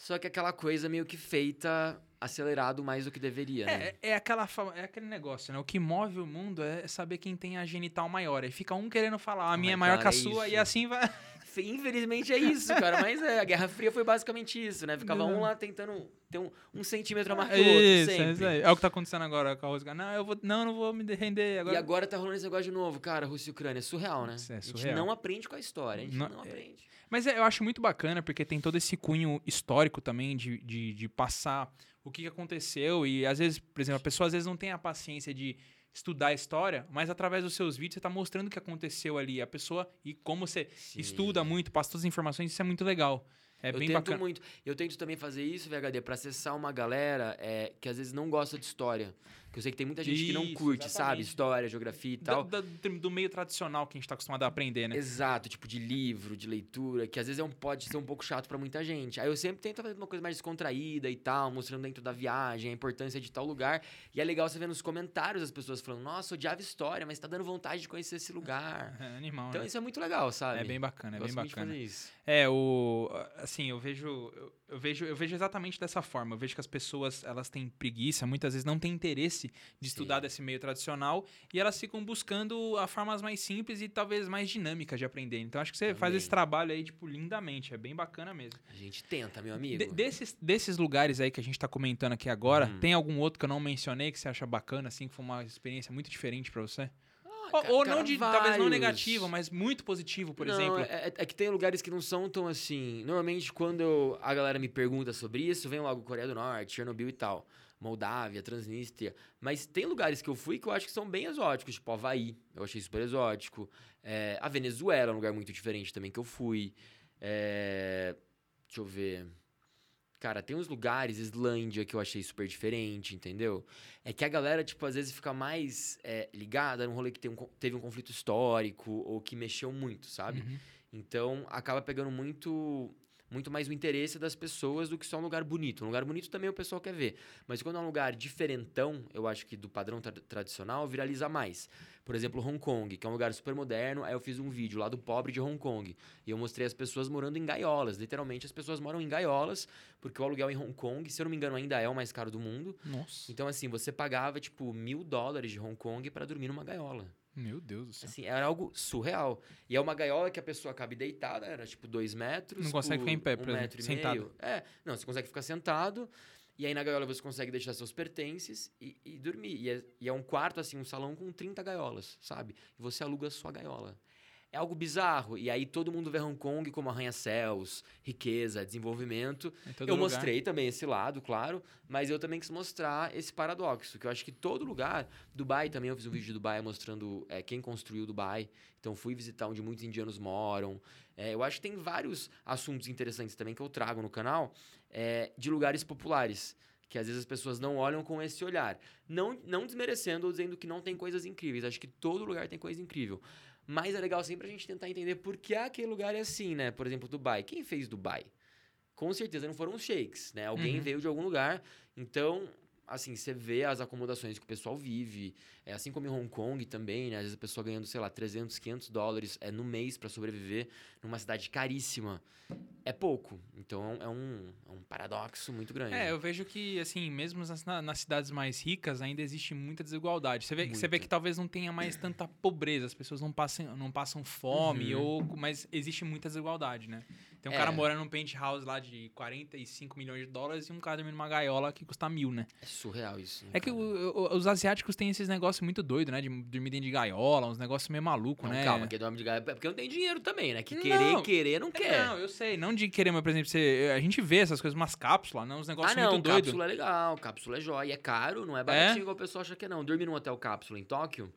Só que aquela coisa meio que feita acelerado mais do que deveria, né? É, é, aquela, é aquele negócio, né? O que move o mundo é saber quem tem a genital maior. Aí fica um querendo falar, a minha é Ai, maior que a cara, é sua, e isso. assim vai. Infelizmente é isso, cara. Mas é, a Guerra Fria foi basicamente isso, né? Ficava um Não. lá tentando ter um, um centímetro a mais É que o outro, isso, sempre. é isso aí. É o que tá acontecendo agora com a Rússia. Não, eu vou, não, não vou me render agora. E agora tá rolando esse negócio de novo, cara, Rússia e Ucrânia. É surreal, né? Isso é A gente surreal. não aprende com a história, a gente Não- não, é- aprende. Mas é, eu acho muito bacana, porque tem todo esse cunho histórico também de, de, de passar o que aconteceu. E às vezes, por exemplo, a pessoa às vezes não tem a paciência de estudar a história, mas através dos seus vídeos você tá mostrando o que aconteceu ali. A pessoa, e como você Sim. estuda muito, passa todas as informações, isso é muito legal. É eu bem tento bacana. muito. Eu tento também fazer isso, VHD, pra acessar uma galera é, que às vezes não gosta de história. Que eu sei que tem muita gente que não Isso, curte, sabe? exatamente. História, geografia e Da- tal. da- do meio tradicional que a gente tá acostumado a aprender, né? Exato, tipo de livro, de leitura, que às vezes é um, pode ser um pouco chato pra muita gente. Aí eu sempre tento fazer uma coisa mais descontraída e tal, mostrando dentro da viagem a importância de tal lugar. E é legal você ver nos comentários as pessoas falando: Nossa, odiava história, mas tá dando vontade de conhecer esse lugar. É animal, Então né? isso é muito legal, sabe? É bem bacana, é bem bacana. isso. É, o assim, eu vejo eu, eu vejo eu vejo exatamente dessa forma. Eu vejo que as pessoas, elas têm preguiça, muitas vezes não têm interesse de estudar desse meio tradicional e elas ficam buscando a formas mais simples e talvez mais dinâmicas de aprender. Então acho que você faz Também. esse trabalho aí tipo lindamente, é bem bacana mesmo. A gente tenta, meu amigo. De- desses, desses lugares aí que a gente tá comentando aqui agora, Uhum. tem algum outro que eu não mencionei que você acha bacana assim, que foi uma experiência muito diferente pra você? Ah, Ou, ca- ou não de, talvez não negativo, mas muito positivo, por Não, exemplo. É, é- é que tem lugares que não são tão assim. Normalmente, quando eu- a galera me pergunta sobre isso, vem logo Coreia do Norte, Chernobyl e tal. Moldávia, Transnistria. Mas tem lugares que eu fui que eu acho que são bem exóticos, tipo Havaí, eu achei super exótico. É, a Venezuela é um lugar muito diferente também que eu fui. É, deixa eu ver. Cara, tem uns lugares, Islândia, que eu achei super diferente, entendeu? É que a galera, tipo, às vezes fica mais é, ligada num rolê que tem um teve um conflito histórico ou que mexeu muito, sabe? Uhum. Então, acaba pegando muito muito mais o interesse das pessoas do que só um lugar bonito. Um lugar bonito também o pessoal quer ver. Mas quando é um lugar diferentão, eu acho que do padrão tra- tradicional, viraliza mais. Por exemplo, Hong Kong, que é um lugar super moderno. Aí eu fiz um vídeo lá do pobre de Hong Kong. E eu mostrei as pessoas morando em gaiolas. Literalmente, as pessoas moram em gaiolas, porque o aluguel em Hong Kong, se eu não me engano, ainda é o mais caro do mundo. Nossa. Então, assim, você pagava, tipo, mil dólares de Hong Kong para dormir numa gaiola. Meu Deus do céu. Assim, era algo surreal. E é uma gaiola que a pessoa cabe deitada, era tipo dois metros. Não consegue ficar em pé, um por exemplo, metro e sentado. meio. É, não, você consegue ficar sentado. E aí na gaiola você consegue deixar seus pertences e, e dormir. E é, e é um quarto, assim, um salão com 30 gaiolas, sabe? E você aluga a sua gaiola. É algo bizarro. E aí todo mundo vê Hong Kong como arranha-céus, riqueza, desenvolvimento. Eu lugar. mostrei também esse lado, claro, mas eu também quis mostrar esse paradoxo, que eu acho que todo lugar, Dubai também, eu fiz um vídeo de Dubai mostrando é, quem construiu Dubai, então fui visitar onde muitos indianos moram. É, eu acho que tem vários assuntos interessantes também que eu trago no canal é, de lugares populares. Que às vezes as pessoas não olham com esse olhar. Não, não desmerecendo ou dizendo que não tem coisas incríveis. Acho que todo lugar tem coisa incrível. Mas é legal sempre a gente tentar entender por que aquele lugar é assim, né? Por exemplo, Dubai. Quem fez Dubai? Com certeza não foram os sheiks, né? Alguém Uhum. veio de algum lugar. Então, assim, você vê as acomodações que o pessoal vive. É assim como em Hong Kong também, né? Às vezes a pessoa ganhando, sei lá, 300, 500 dólares é, no mês para sobreviver numa cidade caríssima. É pouco. Então, é um, é um paradoxo muito grande. É, eu vejo que, assim, mesmo nas, na- nas cidades mais ricas, ainda existe muita desigualdade. Você vê, você vê que talvez não tenha mais tanta pobreza, as pessoas não passam, não passam fome, Uhum. ou, mas existe muita desigualdade, né? Tem um É. cara morando num penthouse lá de 45 milhões de dólares e um cara dormindo numa gaiola que custa mil, né? É surreal isso. né, É que cara? o- o- os asiáticos têm esses negócios muito doidos, né? De dormir dentro de gaiola, uns negócios meio malucos, Não, né? calma, que dorme de gaiola. É porque não tem dinheiro também, né? Que Não. querer, querer não É, quer. Não, eu sei. Não de querer, mas, por exemplo, você, a gente vê essas coisas, umas cápsulas, né? Uns negócios ah, não, muito doidos. cápsula é legal, cápsula é jóia. É caro, não é baratinho igual o pessoal acha que é, não. Dormir num hotel cápsula em Tóquio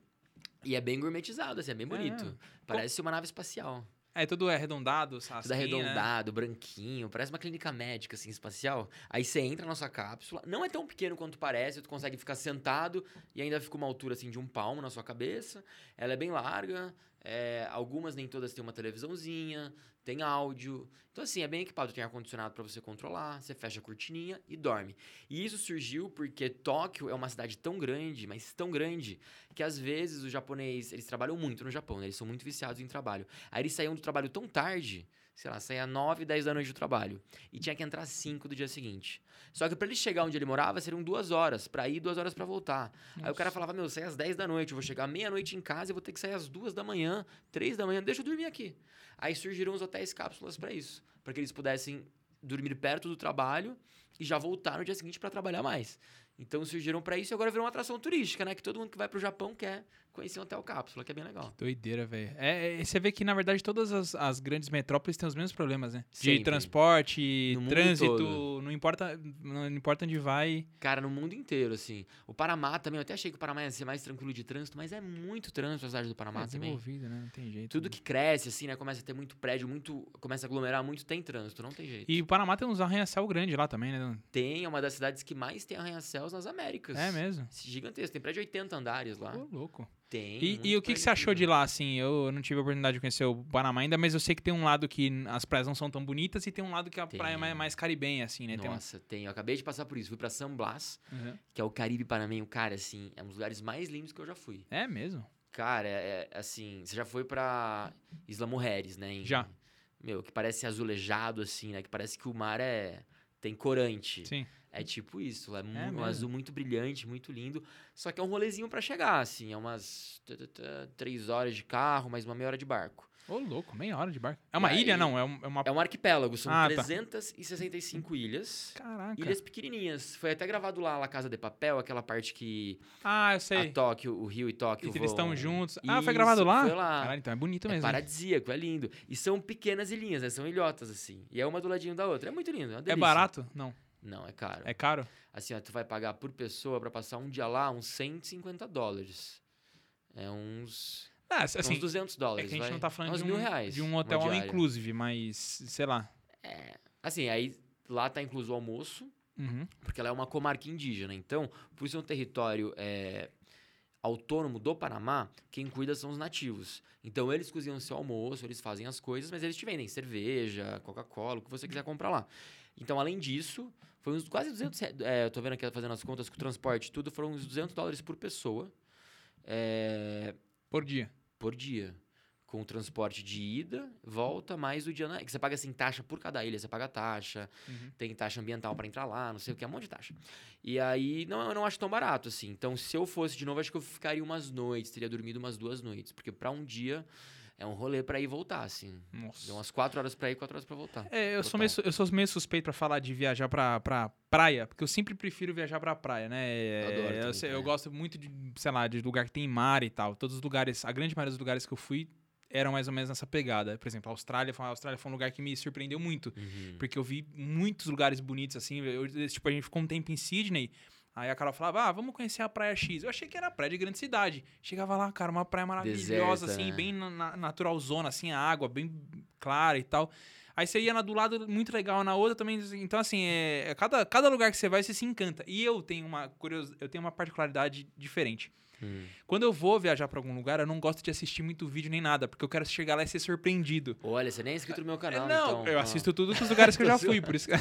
e é bem gourmetizado, assim, é bem bonito. Parece uma nave espacial. É, tudo é arredondado, assim, Tudo arredondado, branquinho, parece uma clínica médica, assim, espacial. Aí você entra na sua cápsula, não é tão pequeno quanto parece, tu consegue ficar sentado e ainda fica uma altura, assim, de um palmo na sua cabeça. Ela é bem larga, é, algumas, nem todas, têm uma televisãozinha, tem áudio. Então, assim, é bem equipado, tem ar-condicionado pra você controlar, você fecha a cortininha e dorme. E isso surgiu porque Tóquio é uma cidade tão grande, mas tão grande, que às vezes o japonês, eles trabalham muito no Japão, né? Eles são muito viciados em trabalho. Aí eles saíam do trabalho tão tarde, sei lá, saía 9, 10 da noite do trabalho. E tinha que entrar às 5 do dia seguinte. Só que pra ele chegar onde ele morava, seriam duas horas. Pra ir, duas horas pra voltar. Aí o cara falava, meu, sai às 10 da noite, eu vou chegar meia-noite em casa e vou ter que sair às duas da manhã, três da manhã, deixa eu dormir aqui. Aí surgiram os hotéis cápsulas pra isso. Pra que eles pudessem dormir perto do trabalho e já voltar no dia seguinte pra trabalhar mais. Então surgiram pra isso e agora virou uma atração turística, né? Que todo mundo que vai pro Japão quer conhecer um hotel cápsula, que é bem legal. Doideira, velho. É, é, você vê que, na verdade, todas as, as grandes metrópoles têm os mesmos problemas, né? De Sempre. transporte, No trânsito, não importa, não importa onde vai. Cara, no mundo inteiro, assim. O Panamá também, eu até achei que o Panamá ia ser mais tranquilo de trânsito, mas é muito trânsito a cidade do Panamá é também. né? Não tem jeito. Tudo que cresce, assim, né? Começa a ter muito prédio, muito. Começa a aglomerar muito, tem trânsito, não tem jeito. E o Panamá tem uns arranha-céu grandes lá também, né? Tem, é uma das cidades que mais tem arranha-céus nas Américas. É mesmo. Gigantesco, tem prédio de 80 andares lá. Ô, louco. Tem. E, e o que, que você achou de lá, assim? Eu não tive a oportunidade de conhecer o Panamá ainda, mas eu sei que tem um lado que as praias não são tão bonitas e tem um lado que a Tem. praia é mais, mais caribenha, assim, né? Tem um- Nossa, tem. Eu acabei de passar por isso. Fui pra San Blas, Uhum. que é o Caribe Panamenho. Cara, assim, é um dos lugares mais lindos que eu já fui. É mesmo? Cara, é, é, assim, você já foi pra Isla Mujeres, né? em- Já. Meu, que parece azulejado, assim, né? Que parece que o mar é. Tem corante. Sim. É tipo isso, é, É um mesmo? azul muito brilhante, muito lindo. Só que é um rolezinho pra chegar, assim. É umas três horas de carro, mais uma meia hora de barco. Ô, louco, meia hora de barco. É uma E ilha, aí- não? É, um- é uma. É um arquipélago, são Ah, tá. 365 ilhas. Caraca. Ilhas pequenininhas. Foi até gravado lá La Casa de Papel, aquela parte que Ah, eu a sei. Tóquio, o Rio e Tóquio E eles estão juntos. Ah, foi Isso, gravado lá? Foi lá. Caralho, então é bonito É mesmo. paradisíaco, é lindo. E são pequenas ilhinhas, né? São ilhotas, assim. E é uma do ladinho da outra. É muito lindo, é É barato? Não. Não, é caro. É caro? Assim, ó, tu vai pagar por pessoa pra passar um dia lá uns 150 dólares. É uns, Ah, assim, uns 200 é dólares, que a gente vai. não tá É falando uns de mil um, reais. de um hotel all inclusive, mas sei lá. Assim, aí lá tá incluso o almoço, Uhum. porque ela é uma comarca indígena. Então, por ser um território é, autônomo do Panamá, quem cuida são os nativos. Então, eles cozinham seu almoço, eles fazem as coisas, mas eles te vendem cerveja, Coca-Cola, o que você quiser comprar lá. Então, além disso, foi uns quase 200... re- É, eu tô vendo aqui, fazendo as contas com o transporte e tudo, foram uns 200 dólares por pessoa é, Por dia. Por dia. Com o transporte de ida, volta, mais o dia... Na... Que você paga, assim, taxa por cada ilha, você paga taxa Uhum. tem taxa ambiental pra entrar lá, não sei o que, é um monte de taxa. E aí, não, eu não acho tão barato, assim. Então, se eu fosse de novo, acho que eu ficaria umas noites, teria dormido umas duas noites. Porque pra um dia é um rolê pra ir e voltar, assim. Nossa. Deu umas quatro horas pra ir, quatro horas pra voltar. É, eu sou, meio, eu sou meio suspeito pra falar de viajar pra, pra praia, porque eu sempre prefiro viajar pra praia, né? É, Eu adoro eu, também sei- eu gosto muito de, sei lá, de lugar que tem mar e tal. Todos os lugares, a grande maioria dos lugares que eu fui eram mais ou menos nessa pegada. Por exemplo, a Austrália, foi- a Austrália foi um lugar que me surpreendeu muito, Uhum. porque eu vi muitos lugares bonitos, assim. Eu, tipo, a gente ficou um tempo em Sydney, aí a Carol falava, ah, vamos conhecer a Praia X. Eu achei que era praia de grande cidade. Chegava lá, cara, uma praia maravilhosa, Deserta, assim, né? bem na, na, naturalzona, assim, a água bem clara e tal. Aí você ia na do lado muito legal, na outra também. Então, assim, é, é cada, cada lugar que você vai, você se encanta. E eu tenho uma curios, eu tenho uma particularidade diferente. Hum. Quando eu vou viajar pra algum lugar, eu não gosto de assistir muito vídeo nem nada, porque eu quero chegar lá e ser surpreendido. Olha, você nem é inscrito no meu canal, não, então. eu Ah. assisto tudo dos lugares que eu já fui, por isso.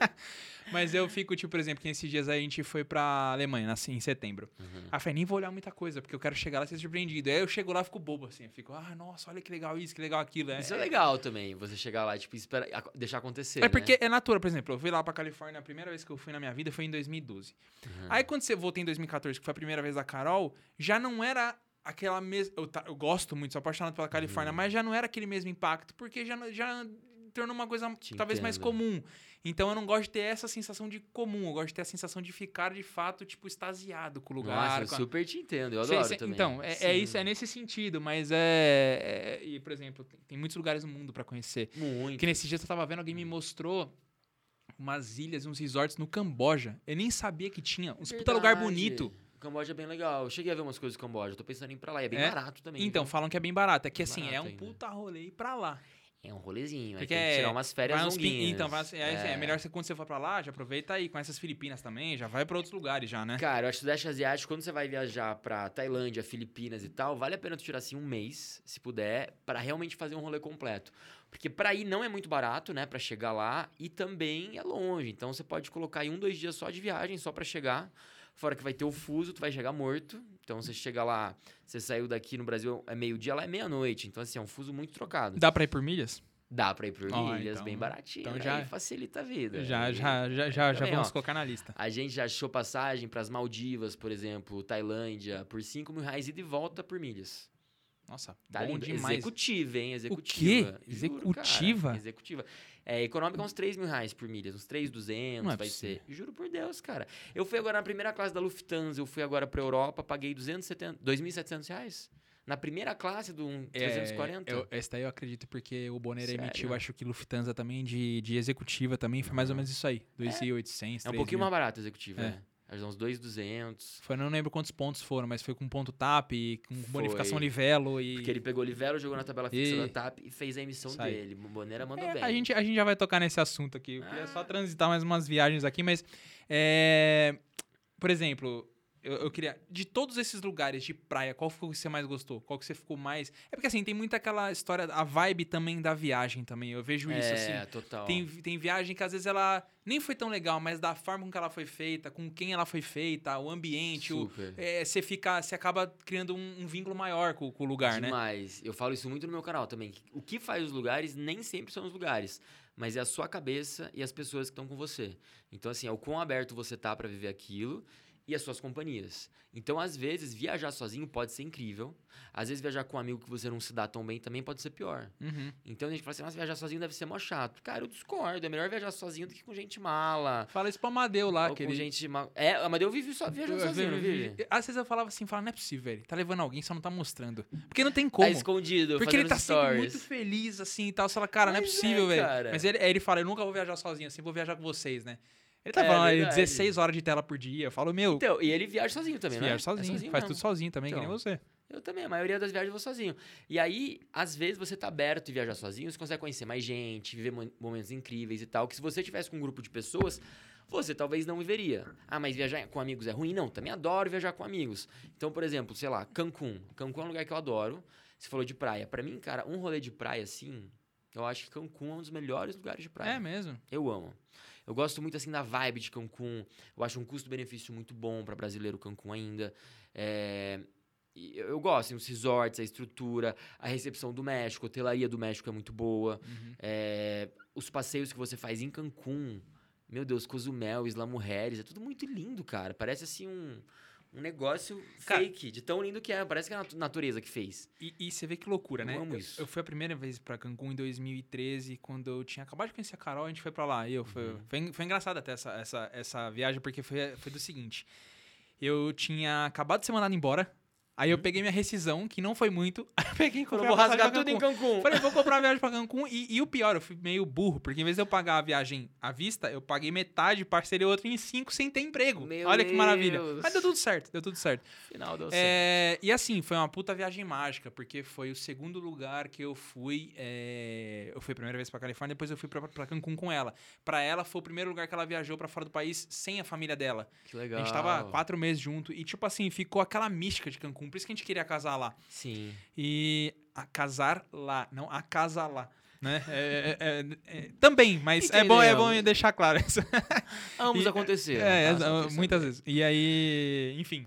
Mas eu fico, tipo, por exemplo, que nesses dias aí a gente foi pra Alemanha, assim, em setembro. Uhum. Aí eu falei, nem vou olhar muita coisa, porque eu quero chegar lá e ser surpreendido. Aí eu chego lá e fico bobo, assim. Eu fico, ah, nossa, olha que legal isso, que legal aquilo. Isso é legal também, você chegar lá e, tipo, espera, ac- deixar acontecer, É né? porque é natural, por exemplo, eu fui lá pra Califórnia, a primeira vez que eu fui na minha vida foi em 2012. Uhum. Aí quando você voltei em 2014, que foi a primeira vez da Carol, já não era aquela mesma. Eu, ta- eu gosto muito, sou apaixonado pela Uhum. Califórnia, mas já não era aquele mesmo impacto, porque já, já tornou uma coisa Te talvez mais entendo. comum. Então eu não gosto de ter essa sensação de comum, eu gosto de ter a sensação de ficar de fato, tipo, extasiado com o lugar. Nossa, eu a- super te entendo, eu adoro sei- também. Então, é, é isso, é nesse sentido, mas é. é- e, por exemplo, tem, muitos lugares no mundo pra conhecer. Muito. Que nesse dia eu tava vendo, alguém me mostrou umas ilhas uns resorts no Camboja. Eu nem sabia que tinha. Uns puta lugar bonito. O Camboja é bem legal. Eu cheguei a ver umas coisas do Camboja. Eu tô pensando em ir pra lá. E é bem É? barato também. Então, viu? falam que é bem barato. É que Bem assim, é um ainda. puta rolê ir pra lá. É um rolezinho. Porque tem que é- tirar umas férias longuinhas. Então, vai, é, é É. melhor você, quando você for pra lá, já aproveita aí, conhece as Filipinas também, já vai pra outros lugares já, né? Cara, eu acho que o Sudeste Asiático, quando você vai viajar pra Tailândia, Filipinas e tal, vale a pena tu tirar assim um mês, se puder, pra realmente fazer um rolê completo. Porque pra ir não é muito barato, né, Pra chegar lá, e também é longe. Então você pode colocar aí um, dois dias só de viagem, só pra chegar. Fora que vai ter o fuso, tu vai chegar morto. Então você chega lá, você saiu daqui no Brasil é meio-dia, lá é meia-noite. Então assim, é um fuso muito trocado. Dá pra ir por milhas? Dá pra ir por Ó, ilhas, então- bem baratinho. então né? já- Aí facilita a vida. Já, Aí- já, já, já, já Também, vamos ó. colocar na lista. A gente já achou passagem para as Maldivas, por exemplo, Tailândia, por 5 mil reais e de volta por milhas. Nossa, Tá bom lindo. demais. Executiva, hein? quê? Executiva. Juro, Executiva? Executiva. É, econômica uns 3 mil reais por milhas, uns 3,200 Não é vai possível. ser. Juro por Deus, cara. Eu fui agora na primeira classe da Lufthansa, eu fui agora pra Europa, paguei 270, 2.700 reais. Na primeira classe do um 340. É, eu, esse daí eu acredito porque o Bonner emitiu, acho que Lufthansa também de, de executiva também, foi mais ou menos isso aí. 2.800, é um pouquinho mais barato a executiva, É. né? Acho uns 2.200. Foi, não lembro quantos pontos foram, mas foi com ponto TAP, com bonificação Foi. livelo e... Porque ele pegou o Livelo, jogou na tabela fixa E- da TAP e fez a emissão aí. dele. O Bonera mandou É, bem. a, gente, a gente já vai tocar nesse assunto aqui. Eu queria só Ah. transitar mais umas viagens aqui, mas. é, por exemplo, eu, eu queria. De todos esses lugares de praia, qual foi o que você mais gostou? Qual que você ficou mais. É porque assim, tem muita aquela história, a vibe também da viagem também. Eu vejo isso, é, assim. total. Tem, tem viagem que às vezes ela nem foi tão legal, mas da forma com que ela foi feita, com quem ela foi feita, o ambiente, o, Super. é, você fica, você acaba criando um, um vínculo maior com, com o lugar, né? Demais. Eu falo isso muito no meu canal também. O que faz os lugares nem sempre são os lugares, mas é a sua cabeça e as pessoas que estão com você. Então, assim, é o quão aberto você tá pra viver aquilo e as suas companhias. Então, às vezes, viajar sozinho pode ser incrível. Às vezes, viajar com um amigo que você não se dá tão bem também pode ser pior. Uhum. Então, a gente fala assim, viajar sozinho deve ser mó chato. Cara, eu discordo. É melhor viajar sozinho do que com gente mala. Fala isso pro Amadeu lá, ou que com ele, gente mal... É, mas eu vivi só viajando sozinho, vive? Às vezes eu falava assim, falava, não é possível, velho. Tá levando alguém, só não tá mostrando. Porque não tem como. Tá escondido, Porque ele tá sempre stories. muito feliz, assim, e tal. Você fala, cara, não é Mas é, possível, velho. Mas ele, aí ele fala, eu nunca vou viajar sozinho, assim, vou viajar com vocês, né? Ele tá É, falando aí, verdade. 16 horas de tela por dia. Eu falo, meu, Então, e ele viaja sozinho também, né? viaja É sozinho, faz mesmo. tudo sozinho também, que Então. nem você. Eu também, a maioria das viagens eu vou sozinho. E aí, às vezes, você tá aberto e viajar sozinho, você consegue conhecer mais gente, viver mo- momentos incríveis e tal, que se você tivesse com um grupo de pessoas, você talvez não viveria. Ah, mas viajar com amigos é ruim? Não, também adoro viajar com amigos. Então, por exemplo, sei lá, Cancún. Cancún é um lugar que eu adoro. Você falou de praia. Pra mim, cara, um rolê de praia assim, eu acho que Cancún é um dos melhores lugares de praia. É mesmo. Eu amo. Eu gosto muito assim da vibe de Cancún. Eu acho um custo-benefício muito bom para brasileiro Cancún ainda. É, Eu eu gosto, assim, os resorts, a estrutura, a recepção do México, a hotelaria do México é muito boa. Uhum. É, os passeios que você faz em Cancún, meu Deus, Cozumel, Isla Mujeres, é tudo muito lindo, cara. Parece assim um, um negócio Cara- fake, de tão lindo que é. Parece que é a natu- natureza que fez. E, e você vê que loucura, Eu né? amo eu, isso. eu fui a primeira vez pra Cancún em 2013, quando eu tinha acabado de conhecer a Carol, a gente foi pra lá. E eu, foi, Uhum. foi, foi engraçado até essa, essa, essa viagem, porque foi, foi do seguinte. Eu tinha acabado de ser mandado embora, aí eu peguei minha rescisão, que não foi muito, aí eu peguei e eu vou rasgar tudo em Cancún. Falei, vou comprar uma viagem pra Cancún. E, e o pior, eu fui meio burro, porque em vez de eu pagar a viagem à vista, eu paguei metade, parcelei outra em cinco sem ter emprego. Meu Olha que maravilha. Deus. Mas deu tudo certo, deu tudo certo. Final deu certo. É, e assim, foi uma puta viagem mágica, porque foi o segundo lugar que eu fui. é, eu fui a primeira vez pra Califórnia, depois eu fui pra, pra Cancún com ela. Pra ela, foi o primeiro lugar que ela viajou pra fora do país sem a família dela. Que legal. A gente tava quatro meses junto. E, tipo assim, ficou aquela mística de Cancún. Por isso que a gente queria casar lá. Sim. E a casar lá, não a casa lá. Né? É, é, é, é, também, mas é bom, é bom deixar claro isso. Ambos aconteceram. É, tá? Muitas vezes. E aí, enfim.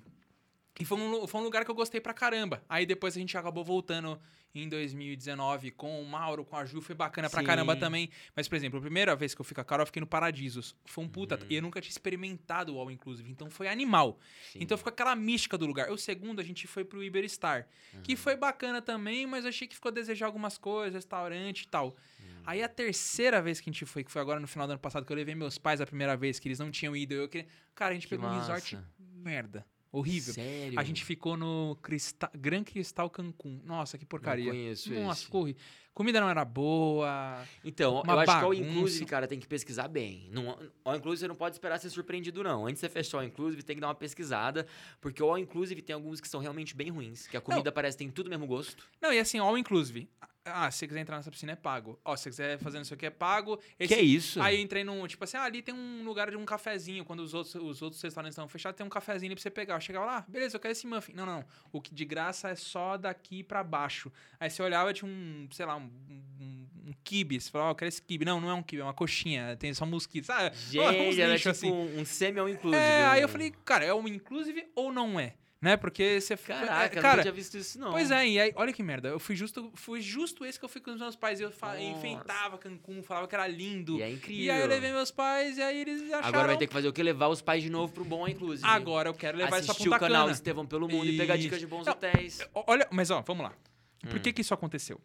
E foi um, foi um lugar que eu gostei pra caramba. Aí depois a gente acabou voltando em 2019 com o Mauro, com a Ju, foi bacana pra Sim. caramba também. Mas, por exemplo, a primeira vez que eu fui com a Carol, eu fiquei no Paradisos. Foi um puta. Uhum. E eu nunca tinha experimentado o All Inclusive, então foi animal. Sim. Então ficou aquela mística do lugar. O segundo, a gente foi pro Iberstar, que foi bacana também, mas achei que ficou a desejar algumas coisas, restaurante e tal. Hum. Aí a terceira vez que a gente foi, que foi agora no final do ano passado, que eu levei meus pais a primeira vez, que eles não tinham ido, eu queria. Cara, a gente Que pegou um resort massa. merda. Horrível. Sério? A gente ficou no Crista... Gran Cristal Cancún. Nossa, que porcaria. Não conheço Nossa, esse. Comida não era boa. Então, eu acho que o. Inclusive, cara, tem que pesquisar bem. Não, o Inclusive você não pode esperar ser surpreendido, não. Antes de você fechar o Inclusive, tem que dar uma pesquisada, porque o All Inclusive tem alguns que são realmente bem ruins, que a comida parece que tem tudo o mesmo gosto. Não, e assim, all inclusive. Ah, se você quiser entrar nessa piscina é pago. Ó, se você quiser fazer não sei o que é pago. Que é isso? Aí eu entrei num, tipo assim, ah, ali tem um lugar de um cafezinho. Quando os outros, os outros restaurantes estão fechados, tem um cafezinho ali pra você pegar. Eu chegava lá, ah, beleza, eu quero esse muffin. Não, não. O que de graça é só daqui pra baixo. Aí você olhava, tinha um, sei lá, um, um, um kibe. Você falava, ó, eu quero esse kibe. Não, não é um kibe, é uma coxinha. Tem só mosquito. Sabe? Gente, lixo tipo um, um semi-All Inclusive. É, aí eu um- falei, cara, é um inclusive ou não é? Né? Porque você... Caraca, é, eu cara, nunca tinha visto isso, não. Pois é, e aí, olha que merda. Eu fui justo, fui justo esse que eu fui com os meus pais. E eu fa- enfeitava Cancún, falava que era lindo. E é incrível. E aí eu levei meus pais e aí eles acharam... Agora vai ter que fazer o quê? Levar os pais de novo pro bom Inclusive. Agora eu quero levar isso pra Assistir Punta o canal Cana. Estevão pelo Mundo e pegar dicas de bons Não, hotéis. Olha, mas ó, vamos lá. Por Hum. que que isso aconteceu?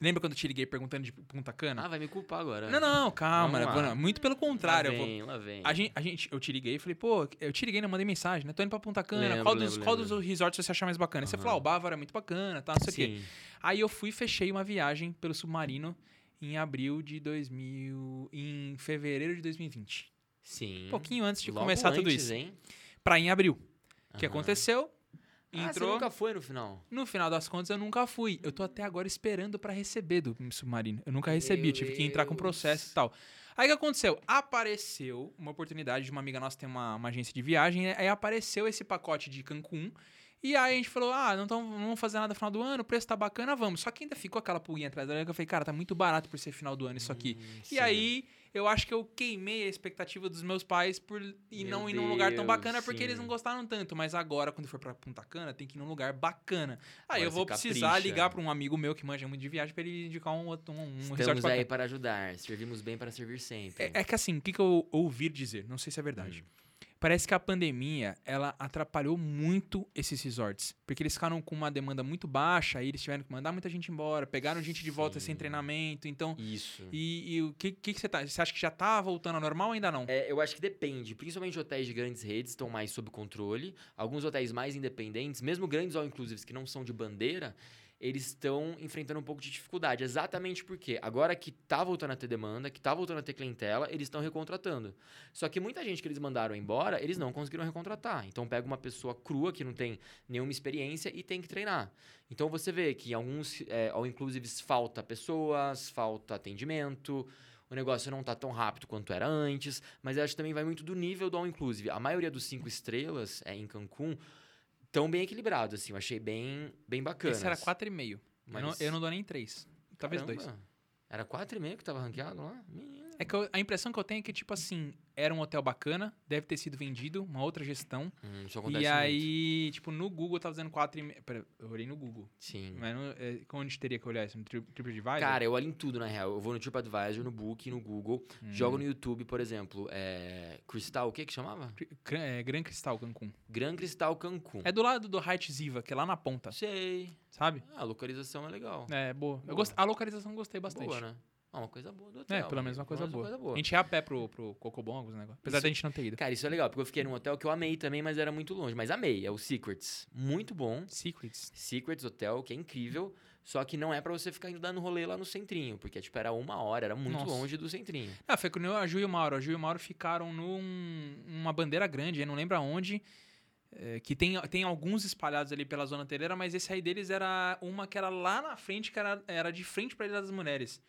Lembra quando eu te liguei perguntando de Punta Cana? Ah, vai me culpar agora. não, não, calma. Né? Muito pelo contrário. Lá eu vou- vem, lá vem. A gente, a gente, eu te liguei e falei, pô, eu te liguei, né? Mandei mensagem, né? Tô indo pra Punta Cana. Lembro, qual dos, lembro, qual lembro. dos resorts você achar mais bacana? E Você falou, ah, o Bávaro é muito bacana, tá? Não sei o quê. Aí eu fui e fechei uma viagem pelo submarino em abril de 2000. em fevereiro de 2020. Sim. Um pouquinho antes de Logo começar tudo antes, isso. Hein? Pra ir em abril. O que Aham. aconteceu? Ah, você Entrou. nunca foi no final. No final das contas, eu nunca fui. Eu tô até agora esperando pra receber do submarino. Eu nunca recebi, Meu tive que entrar com processo e tal. Aí o que aconteceu? Apareceu uma oportunidade de uma amiga nossa tem uma, uma agência de viagem, aí apareceu esse pacote de Cancún. E aí a gente falou: ah, não, tamo, não vamos fazer nada no final do ano, o preço tá bacana, vamos. Só que ainda ficou aquela pulguinha atrás da orelha que eu falei, cara, tá muito barato por ser final do ano isso aqui. Hum, E sim. aí, eu acho que eu queimei a expectativa dos meus pais por ir Meu não ir num lugar tão bacana porque eles não gostaram tanto. Mas agora, quando for pra Punta Cana, tem que ir num lugar bacana. Aí Agora eu vou precisar capricha. ligar pra um amigo meu que manja muito de viagem pra ele indicar um, outro- um, um resort Estamos bacana. aí para ajudar. Servimos bem para servir sempre. É, é que assim, o que, que eu ouvi dizer? Não sei se é verdade. Parece que a pandemia, ela atrapalhou muito esses resorts. Porque eles ficaram com uma demanda muito baixa, aí eles tiveram que mandar muita gente embora, pegaram gente de volta Sim. sem treinamento, então... Isso. E, e o que, que, que você tá? Você acha que já tá voltando ao normal ou ainda não? É, eu acho que depende. Principalmente hotéis de grandes redes estão mais sob controle. Alguns hotéis mais independentes, mesmo grandes all inclusives que não são de bandeira, eles estão enfrentando um pouco de dificuldade. Exatamente porque agora que tá voltando a ter demanda, que tá voltando a ter clientela, eles estão recontratando. Só que muita gente que eles mandaram embora, eles não conseguiram recontratar. Então pega uma pessoa crua que não tem nenhuma experiência e tem que treinar. Então você vê que em alguns é, all inclusives falta pessoas, falta atendimento. O negócio não tá tão rápido quanto era antes, mas acho que também vai muito do nível do all inclusive. A maioria dos cinco estrelas é, em Cancún tão bem equilibrados, assim. Eu achei bem, bem bacana. Esse era 4,5. Eu, não, Mas- eu não dou nem 3. Talvez 2. Era 4,5 que tava ranqueado lá? Menino. É que eu- a impressão que eu tenho é que, tipo assim, era um hotel bacana, deve ter sido vendido, uma outra gestão. Hum, isso acontece E muito. aí, tipo, no Google eu tava dizendo 4,5. Pera, eu olhei no Google. Sim. Mas não, é, onde teria que olhar isso? No Tri- TripAdvisor? Cara, eu olho em tudo, na real. Eu vou no TripAdvisor, no Book, no Google. Hum. Jogo no YouTube, por exemplo, é... Cristal, o que que chamava? Gran- é, Gran Cristal, Cancún. Gran Cristal Cancún. É do lado do Height Ziva, que é lá na ponta, Sei. sabe? Ah, a localização é legal. É, boa. Eu Boa. gost... A localização eu gostei bastante. Boa, né? Ah, uma coisa boa do hotel. É, pelo menos uma coisa Pelo menos boa. A gente ia a pé pro, pro Cocobon, alguns negócios. Apesar Isso- da gente não ter ido. Cara, isso é legal, porque eu fiquei num hotel que eu amei também, mas era muito longe. Mas amei, é o Secrets. Muito bom. Secrets. Secrets Hotel, que é incrível. Só que não é pra você ficar indo dando rolê lá no centrinho, porque tipo, era uma hora, era muito Nossa. longe do centrinho. Ah, foi com a Ju e o Mauro. A Ju e o Mauro ficaram num, numa bandeira grande, eu não lembro aonde. é, que tem, tem alguns espalhados ali pela zona telheira, mas esse aí deles era uma que era lá na frente, que era, era de frente pra Ilha das Mulheres.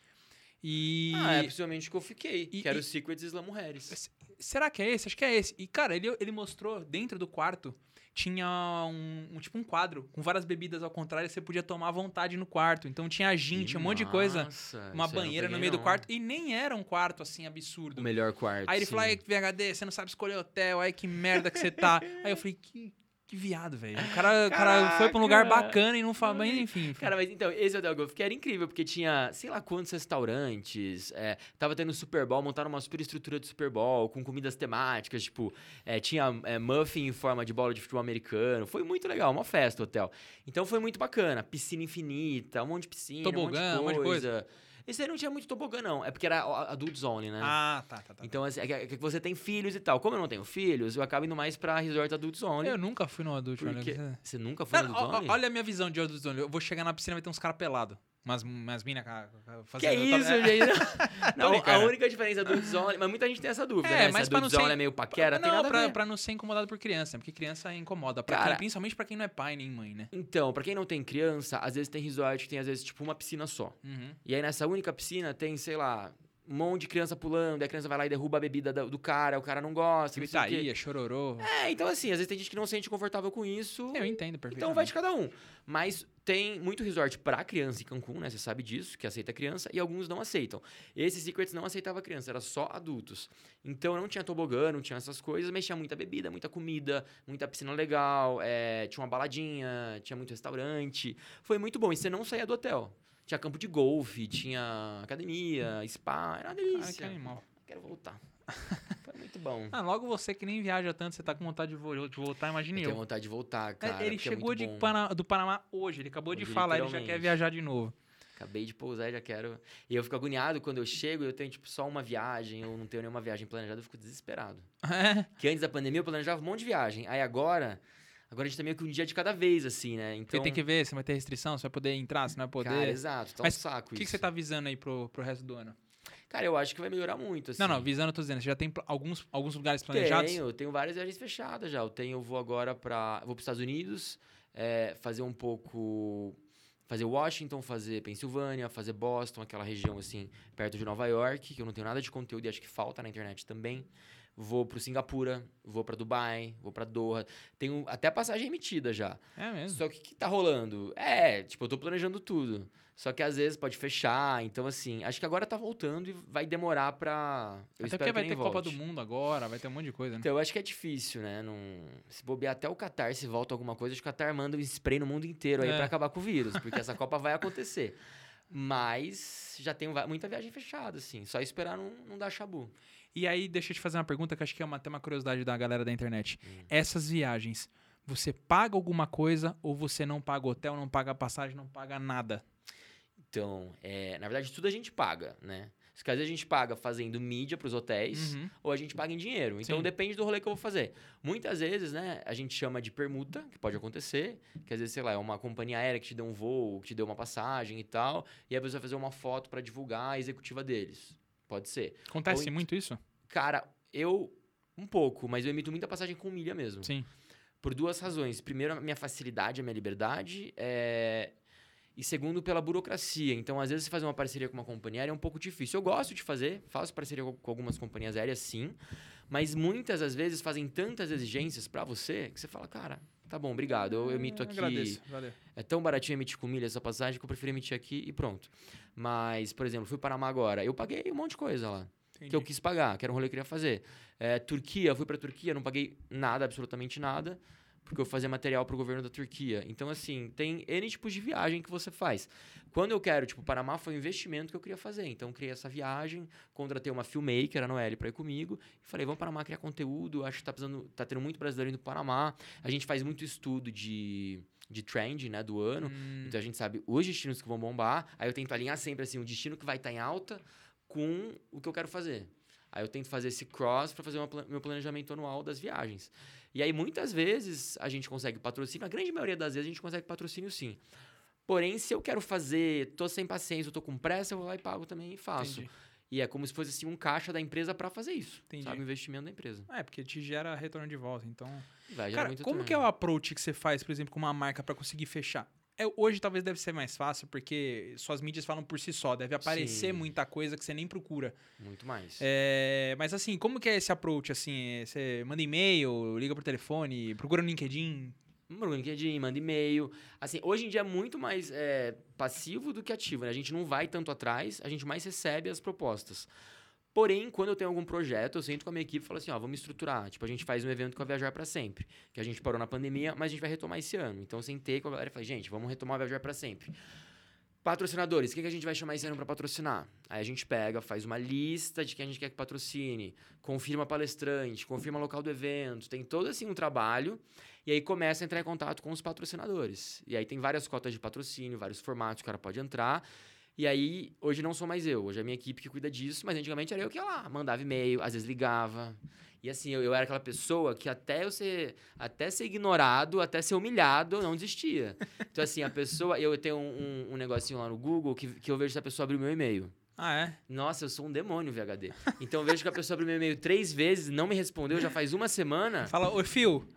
E. Ah, é possivelmente o que eu fiquei. e- que era e- o Secrets Isla Mujeres. Será que é esse? Acho que é esse. E, cara, ele, ele mostrou dentro do quarto. Tinha um, um- tipo um quadro com várias bebidas ao contrário, você podia tomar à vontade no quarto. Então tinha gin, tinha um monte de coisa, uma aí banheira no meio do não. quarto e nem era um quarto assim absurdo. O melhor quarto. Aí ele sim. falou, ai, VHD, você não sabe escolher hotel, ai, que merda que você tá. aí eu falei, que, que viado, velho. O cara, cara foi pra um lugar bacana e não fala, mas enfim. Cara, mas então, esse hotel que eu fiquei era incrível, porque tinha, sei lá quantos restaurantes, é, tava tendo Super Bowl, montaram uma super estrutura de Super Bowl, com comidas temáticas, tipo, é, tinha é, muffin em forma de bola de futebol americano, foi muito legal, uma festa o hotel. Então foi muito bacana, piscina infinita, um monte de piscina, Tobogã, um monte de coisa. Esse aí não tinha muito tobogã, não. É porque era adults only, né? Ah, tá, tá, tá. Então, assim, é que- é que você tem filhos e tal. Como eu não tenho filhos, eu acabo indo mais pra resort adults only. Eu nunca fui no Adult Only. porque... Você- Você nunca foi Não, no adults only? olha a minha visão de Adult Only. Eu vou chegar na piscina e vai ter uns caras pelados. Umas, umas minas Que fazendo... isso, é, gente? Não, a brincando. única diferença do only... Mas muita gente tem essa dúvida, É, né? mas pra não ser- é meio paquera, não, tem nada a pra, pra não ser incomodado por criança, porque criança incomoda. Pra Cara- quem- principalmente pra quem não é pai nem mãe, né? Então, pra quem não tem criança, às vezes tem resort que tem, às vezes, tipo, uma piscina só. Uhum. E aí, nessa única piscina, tem, sei lá, um monte de criança pulando, a criança vai lá e derruba a bebida do cara, o cara não gosta, não sei o quê. Gritaria, chororô. É, então assim, às vezes tem gente que não se sente confortável com isso. Eu entendo perfeitamente. Então vai de cada um. Mas tem muito resort pra criança em Cancún, né? Você sabe disso, que aceita criança, e alguns não aceitam. Esse Secrets não aceitava criança, era só adultos. Então não tinha tobogã, não tinha essas coisas, mas tinha muita bebida, muita comida, muita piscina legal, é, tinha uma baladinha, tinha muito restaurante. Foi muito bom. E você não saía do hotel. Tinha campo de golfe, tinha academia, spa, era uma Cara, que delícia. animal. Quero voltar. Foi muito bom. Ah, logo você que nem viaja tanto, você tá com vontade de, vo- de voltar, Eu imagine tenho eu. vontade de voltar, É, cara. ele é chegou muito de bom. Pana- do Panamá hoje, ele acabou de Hoje, falar, ele já quer viajar de novo. Acabei de pousar e já quero. E eu fico agoniado quando eu chego e eu tenho, tipo, só uma viagem, ou não tenho nenhuma viagem planejada, eu fico desesperado. É. Que antes da pandemia eu planejava um monte de viagem. Aí agora. Agora a gente tá meio que um dia de cada vez, assim, né? Você Então. tem que ver, você vai ter restrição, você vai poder entrar, você não vai poder. Cara, exato, tá Mas um saco o que, que isso. você tá visando aí pro, pro resto do ano? Cara, eu acho que vai melhorar muito, assim. Não, não, visando, eu tô dizendo, você já tem alguns, alguns lugares planejados? Tenho, tenho várias viagens fechadas já. Eu tenho, eu vou agora para, vou para os Estados Unidos, é, fazer um pouco, fazer Washington, fazer Pensilvânia, fazer Boston, aquela região assim perto de Nova York, que eu não tenho nada de conteúdo e acho que falta na internet também. Vou para Singapura, vou para Dubai, vou para Doha. Tenho até passagem emitida já. É mesmo. Só que o que tá rolando? É, tipo, eu tô planejando tudo. Só que às vezes pode fechar, então assim, acho que agora tá voltando e vai demorar pra. Eu Até porque que vai ter Copa volte. do Mundo agora, vai ter um monte de coisa, né? Então, eu acho que é difícil, né? Não... Se bobear até o Qatar, se volta alguma coisa, acho que o Qatar manda um spray no mundo inteiro aí É. pra acabar com o vírus, porque essa Copa vai acontecer. Mas já tem muita viagem fechada, assim. Só esperar não, não dar chabu. E aí, deixa eu te fazer uma pergunta que acho que é uma, até uma curiosidade da galera da internet. Hum. Essas viagens, você paga alguma coisa ou você não paga hotel, não paga passagem, não paga nada? Então, é, na verdade, tudo a gente paga, né? Às vezes a gente paga fazendo mídia pros hotéis, Uhum. ou a gente paga em dinheiro. Então Sim. depende do rolê que eu vou fazer. Muitas vezes, né, a gente chama de permuta, que pode acontecer, que às vezes, sei lá, é uma companhia aérea que te deu um voo, que te deu uma passagem e tal, e aí você vai fazer uma foto pra divulgar a executiva deles. Pode ser. Acontece Ou- muito isso? Cara, eu um pouco, mas eu emito muita passagem com milha mesmo. Sim. Por duas razões. Primeiro, a minha facilidade, a minha liberdade. é, E segundo, pela burocracia. Então, às vezes, você fazer uma parceria com uma companhia aérea é um pouco difícil. Eu gosto de fazer, faço parceria com algumas companhias aéreas, sim. Mas muitas das vezes fazem tantas exigências pra você que você fala, cara, tá bom, obrigado. Eu, eu emito aqui. Agradeço, valeu. É tão baratinho emitir com milha essa passagem que eu prefiro emitir aqui e pronto. Mas, por exemplo, fui para Panamá agora. Eu paguei um monte de coisa lá que eu Entendi. quis pagar, que era um rolê que eu queria fazer. É, Turquia, fui pra Turquia, não paguei nada, absolutamente nada, porque eu fazia material pro governo da Turquia. Então, assim, tem N tipos de viagem que você faz. Quando eu quero, tipo, Panamá foi um investimento que eu queria fazer. Então, eu criei essa viagem, contratei uma filmmaker, a Noelle, pra ir comigo, e falei, vamos para Panamá criar conteúdo, acho que tá, precisando, tá tendo muito brasileiro indo pro Panamá. A gente faz muito estudo de, de trend, né, do ano. Hum, Então a gente sabe os destinos que vão bombar. Aí eu tento alinhar sempre assim, o destino que vai estar em alta com o que eu quero fazer. Aí eu tento fazer esse cross para fazer uma meu planejamento anual das viagens. E aí muitas vezes a gente consegue patrocínio, a grande maioria das vezes a gente consegue patrocínio sim. Porém, se eu quero fazer, tô sem paciência, eu tô com pressa, eu vou lá e pago também e faço. entendi. E é como se fosse assim um caixa da empresa para fazer isso. Entendi. Sabe, o investimento da empresa. É, porque te gera retorno de volta, então... Vai gerar Cara, como que é o approach que você faz, por exemplo, com uma marca pra conseguir fechar? É, hoje talvez deve ser mais fácil, porque suas mídias falam por si só. Deve aparecer Sim. muita coisa que você nem procura. Muito mais. É, mas assim, como que é esse approach? Assim, você manda e-mail, liga por telefone, procura no LinkedIn? Manda no LinkedIn, manda e-mail. Assim, hoje em dia é muito mais é, passivo do que ativo, né? A gente não vai tanto atrás, a gente mais recebe as propostas. Porém, quando eu tenho algum projeto, eu sento com a minha equipe e falo assim, ó, vamos estruturar. Tipo, a gente faz um evento com a Viajar para Sempre, que a gente parou na pandemia, mas a gente vai retomar esse ano. Então, eu sentei com a galera e falei, gente, vamos retomar o Viajar para Sempre. Patrocinadores, o que, que a gente vai chamar esse ano para patrocinar? Aí a gente pega, faz uma lista de quem a gente quer que patrocine, confirma palestrante, confirma local do evento, tem todo assim um trabalho, e aí começa a entrar em contato com os patrocinadores. E aí tem várias cotas de patrocínio, vários formatos que o cara pode entrar. E aí, hoje não sou mais eu, hoje é a minha equipe que cuida disso, mas antigamente era eu que ia lá, mandava e-mail, às vezes ligava. E assim, eu, eu era aquela pessoa que até eu ser, até ser ignorado, até ser humilhado, eu não desistia. Então, assim, a pessoa, eu tenho um, um, um negocinho lá no Google que, que eu vejo se a pessoa abriu meu e-mail. Ah, é? Nossa, eu sou um demônio, VHD. Então eu vejo que a pessoa abriu meu e-mail três vezes, não me respondeu, já faz uma semana. Fala, ô Fio,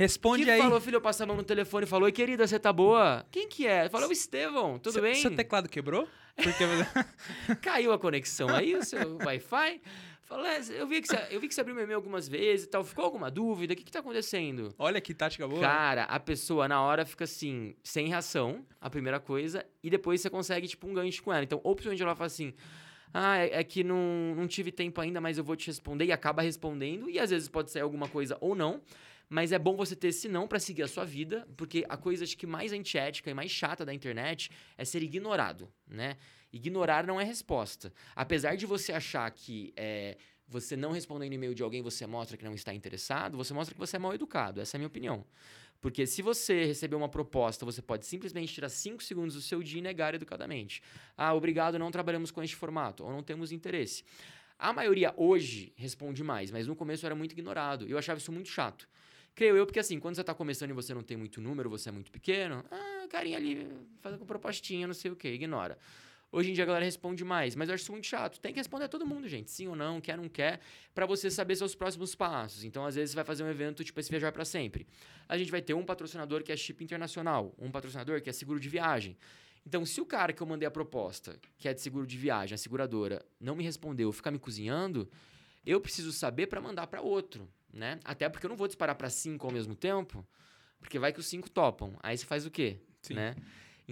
responde que aí. falou, filho, eu passei a mão no telefone e falou, oi, querida, você tá boa? Quem que é? Falou, o Estevão, tudo Seu- bem? Seu teclado quebrou? Porque... Caiu a conexão aí, o seu Wi-Fi? Falou, é, eu vi, que você, eu vi que você abriu meu e-mail algumas vezes e tal. Ficou alguma dúvida? O que que tá acontecendo? Olha que tática boa. Cara, a pessoa na hora fica assim, sem reação, a primeira coisa, e depois você consegue, tipo, um gancho com ela. Então, ou principalmente ela fala assim. Ah, é, é que não, não tive tempo ainda, mas eu vou te responder. E acaba respondendo. E às vezes pode sair alguma coisa ou não. Mas é bom você ter esse não pra seguir a sua vida, porque a coisa acho que mais antiética e mais chata da internet é ser ignorado, né? Ignorar não é resposta. Apesar de você achar que é, você não respondendo e-mail de alguém, você mostra que não está interessado, você mostra que você é mal educado. Essa é a minha opinião. Porque se você receber uma proposta, você pode simplesmente tirar 5 segundos do seu dia e negar educadamente. Ah, obrigado, não trabalhamos com este formato, ou não temos interesse. A maioria hoje responde mais, mas no começo era muito ignorado. Eu achava isso muito chato. Creio eu, porque assim, quando você está começando e você não tem muito número, você é muito pequeno, ah, carinha ali, faz com propostinha, não sei o que, ignora. Hoje em dia a galera responde mais, mas eu acho isso muito chato. Tem que responder a todo mundo, gente. Sim ou não, quer ou não quer, para você saber seus próximos passos. Então, às vezes, você vai fazer um evento tipo esse Viajar para Sempre. A gente vai ter um patrocinador que é chip internacional, um patrocinador que é seguro de viagem. Então, se o cara que eu mandei a proposta, que é de seguro de viagem, a seguradora, não me respondeu, ficar me cozinhando, eu preciso saber para mandar para outro, né? Até porque eu não vou disparar para cinco ao mesmo tempo, porque vai que os cinco topam. Aí você faz o quê? Sim. Né?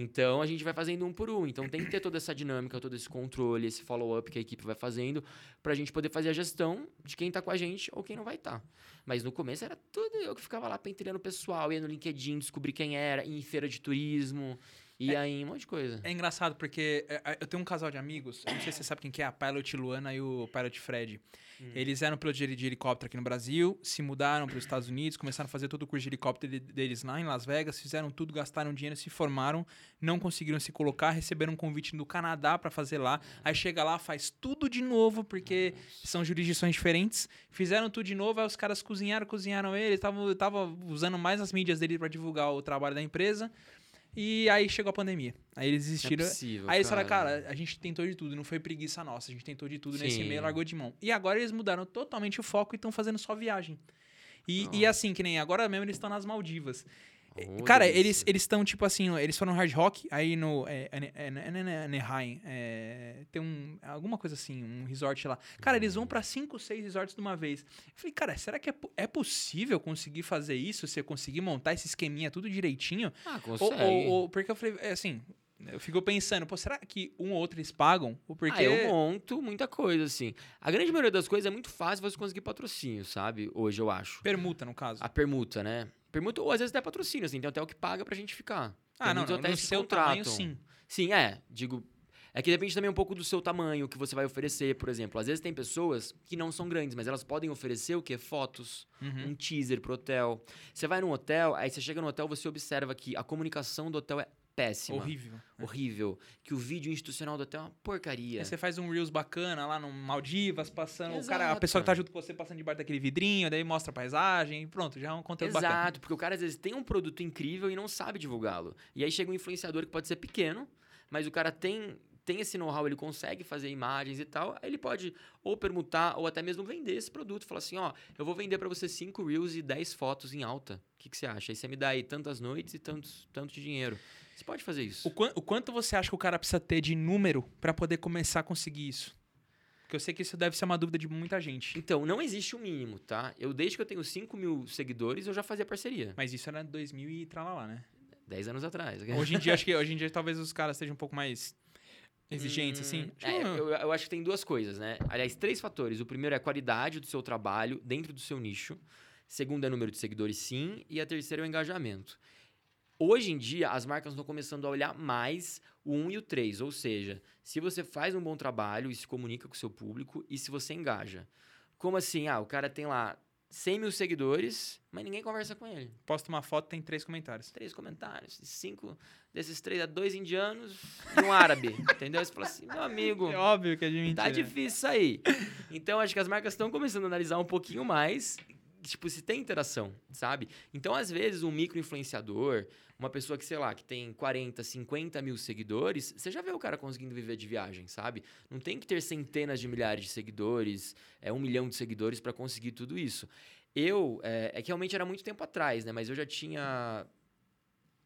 Então a gente vai fazendo um por um. Então tem que ter toda essa dinâmica, todo esse controle, esse follow-up que a equipe vai fazendo, pra gente poder fazer a gestão de quem tá com a gente ou quem não vai estar. Mas no começo era tudo eu que ficava lá pentelhando o pessoal, ia no LinkedIn, descobrir quem era, ia em feira de turismo, ia em um monte de coisa. É engraçado porque é, é, eu tenho um casal de amigos, não sei se você sabe quem que é, a Pilot Luana e o Pilot Fred. Eles eram pilotos de, helicóptero aqui no Brasil, se mudaram para os Estados Unidos, começaram a fazer todo o curso de helicóptero de- deles lá em Las Vegas, fizeram tudo, gastaram dinheiro, se formaram, não conseguiram se colocar, receberam um convite do Canadá para fazer lá. Aí chega lá, faz tudo de novo, porque são jurisdições diferentes. Fizeram tudo de novo, aí os caras cozinharam, cozinharam ele, estavam estavam usando mais as mídias dele para divulgar o trabalho da empresa. E aí chegou a pandemia. Aí eles Não é desistiram. possível, Aí eles falaram, cara, a gente tentou de tudo, não foi preguiça nossa, a gente tentou de tudo nesse Sim. meio, largou de mão. E agora eles mudaram totalmente o foco e estão fazendo só viagem. E, e assim, que nem agora mesmo eles estão nas Maldivas. Oh, Cara, eles eles estão tipo assim, eles foram hard rock, aí no é, é, é, é, é, Anaheim, é, tem um alguma coisa assim, um resort lá. Cara, eles vão pra cinco, seis resorts de uma vez. Eu falei, cara, será que é, é possível conseguir fazer isso? Você conseguir montar esse esqueminha tudo direitinho? Ah, Ou, consegue. ou- ou- porque eu falei, é assim, eu fico pensando, pô, será que um ou outro eles pagam? Ou porque Ah, eu monto muita coisa, assim. A grande maioria das coisas é muito fácil você conseguir patrocínio, sabe? Hoje, eu acho. permuta no caso. A permuta, né? Permuta, ou às vezes até patrocínio, assim. Tem hotel que paga pra gente ficar. ah, Tem não, não, no seu contratam. tamanho sim. Sim, é. Digo. É que depende também um pouco do seu tamanho, que você vai oferecer, por exemplo. Às vezes tem pessoas que não são grandes, mas elas podem oferecer o quê? Fotos, Uhum. um teaser pro hotel. Você vai num hotel, aí você chega no hotel, você observa que a comunicação do hotel é péssima. Horrível. Horrível. Que o vídeo institucional do hotel é uma porcaria. Aí você faz um Reels bacana lá no Maldivas, passando. O cara, a Exato. pessoa que tá junto com você passando debaixo daquele vidrinho, daí mostra a paisagem, pronto, já é um conteúdo bacana. Exato, porque o cara às vezes tem um produto incrível e não sabe divulgá-lo. E aí chega um influenciador que pode ser pequeno, mas o cara tem, tem esse know-how, ele consegue fazer imagens e tal, aí ele pode ou permutar ou até mesmo vender esse produto. Falar assim, ó, eu vou vender pra você 5 reels e 10 fotos em alta. O que, que você acha? Aí você me dá aí tantas noites e tantos, tanto de dinheiro. Você pode fazer isso. O, quan- o quanto você acha que o cara precisa ter de número pra poder começar a conseguir isso? Porque eu sei que isso deve ser uma dúvida de muita gente. Então, não existe um mínimo, tá? Eu, desde que eu tenho 5 mil seguidores, eu já fazia parceria. Mas isso era 2000 e tralalá, né? 10 anos atrás. Hoje em dia, acho que hoje em dia talvez os caras estejam um pouco mais exigentes, assim. Hum, Acho é, eu, eu acho que tem duas coisas, né? Aliás, três fatores. O primeiro é a qualidade do seu trabalho dentro do seu nicho. Segundo é o número de seguidores, sim. E a terceira é o engajamento. Hoje em dia, as marcas estão começando a olhar mais o 1 e o 3. Ou seja, se você faz um bom trabalho e se comunica com o seu público e se você engaja. Como assim? Ah, o cara tem lá 100 mil seguidores, mas ninguém conversa com ele. Posta uma foto tem três comentários. Três comentários. Cinco desses três, é dois indianos e um árabe. entendeu? Você fala assim, meu amigo. É óbvio que é de mentira. Tá difícil isso aí. Então, acho que as marcas estão começando a analisar um pouquinho mais, tipo, se tem interação, sabe? Então, às vezes, um micro-influenciador, uma pessoa que, sei lá, que tem 40, 50 mil seguidores, você já vê o cara conseguindo viver de viagem, sabe? Não tem que ter centenas de milhares de seguidores, é um milhão de seguidores para conseguir tudo isso. Eu, é, é, que realmente era muito tempo atrás, né? Mas eu já tinha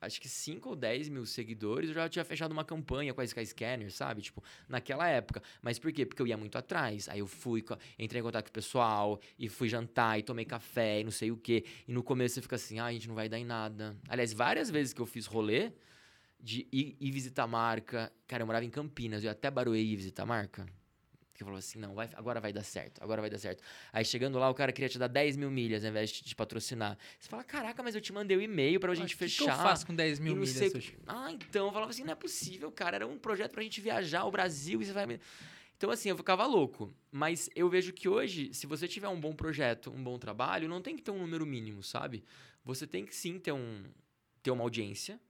acho que 5 ou 10 mil seguidores, eu já tinha fechado uma campanha com a Skyscanner, sabe? Tipo, naquela época. Mas por quê? Porque eu ia muito atrás. Aí eu fui, entrei em contato com o pessoal, e fui jantar, e tomei café, e não sei o quê. E no começo você fica assim, ah, a gente não vai dar em nada. Aliás, várias vezes que eu fiz rolê de ir, ir visitar a marca. Cara, eu morava em Campinas, eu ia até Barueri visitar a marca que falou assim: não, vai, agora vai dar certo, agora vai dar certo. Aí chegando lá, o cara queria te dar 10 mil milhas ao invés de te patrocinar. Você fala: caraca, mas eu te mandei o um e-mail pra gente ah, fechar. O que eu faço com 10 mil milhas? Sei... Ah, então. Eu falava assim: não é possível, cara. Era um projeto pra gente viajar o Brasil e você vai. Então, assim, eu ficava louco. Mas eu vejo que hoje, se você tiver um bom projeto, um bom trabalho, não tem que ter um número mínimo, sabe? Você tem que sim ter, um, ter uma audiência,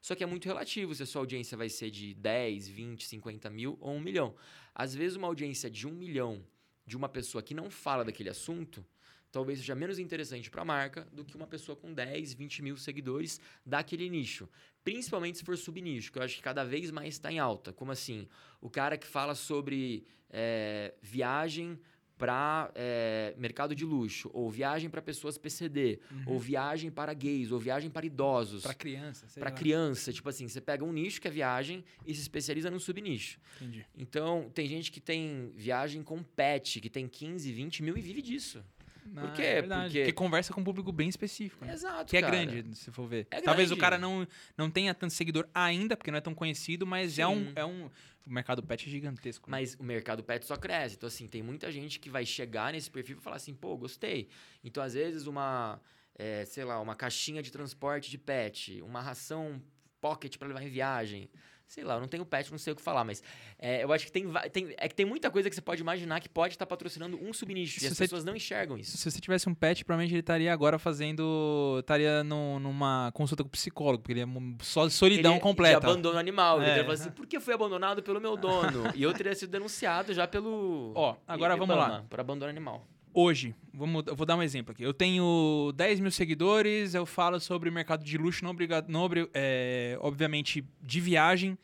só que é muito relativo se a sua audiência vai ser de 10, 20, 50 mil ou um milhão. Às vezes, uma audiência de um milhão de uma pessoa que não fala daquele assunto talvez seja menos interessante para a marca do que uma pessoa com 10, 20 mil seguidores daquele nicho. Principalmente se for subnicho, que eu acho que cada vez mais está em alta. Como assim? O cara que fala sobre é, viagem para é, mercado de luxo, ou viagem para pessoas PCD, uhum. ou viagem para gays, ou viagem para idosos. Para criança. Para criança. Tipo assim, você pega um nicho que é viagem e se especializa num subnicho. Entendi. Então, tem gente que tem viagem com pet, que tem 15, 20 mil e vive disso. Não, Por quê? É Porque... Porque conversa com um público bem específico. Né? Exato. Que é cara. grande, se for ver. É Talvez o cara não, não tenha tanto seguidor ainda, porque não é tão conhecido, mas é um, é um. O mercado pet é gigantesco. Né? Mas o mercado pet só cresce. Então, assim, tem muita gente que vai chegar nesse perfil e falar assim, pô, gostei. Então, às vezes, uma. É, sei lá, uma caixinha de transporte de pet, uma ração pocket para levar em viagem sei lá, eu não tenho pet, não sei o que falar, mas é, eu acho que tem, tem, é que tem muita coisa que você pode imaginar que pode estar tá patrocinando um subnicho. E as pessoas não enxergam isso. Se você tivesse um pet, provavelmente ele estaria agora fazendo. estaria no, numa consulta com o psicólogo, porque ele é só solidão ele, completa. De abandono animal. É. Ele falar assim, por que foi abandonado pelo meu dono? e eu teria sido denunciado já pelo. Ó, agora vamos lá. Por abandono animal hoje, vamos, eu vou dar um exemplo aqui. Eu tenho 10 mil seguidores, eu falo sobre mercado de luxo, não, obrigado, não é, obviamente de viagem.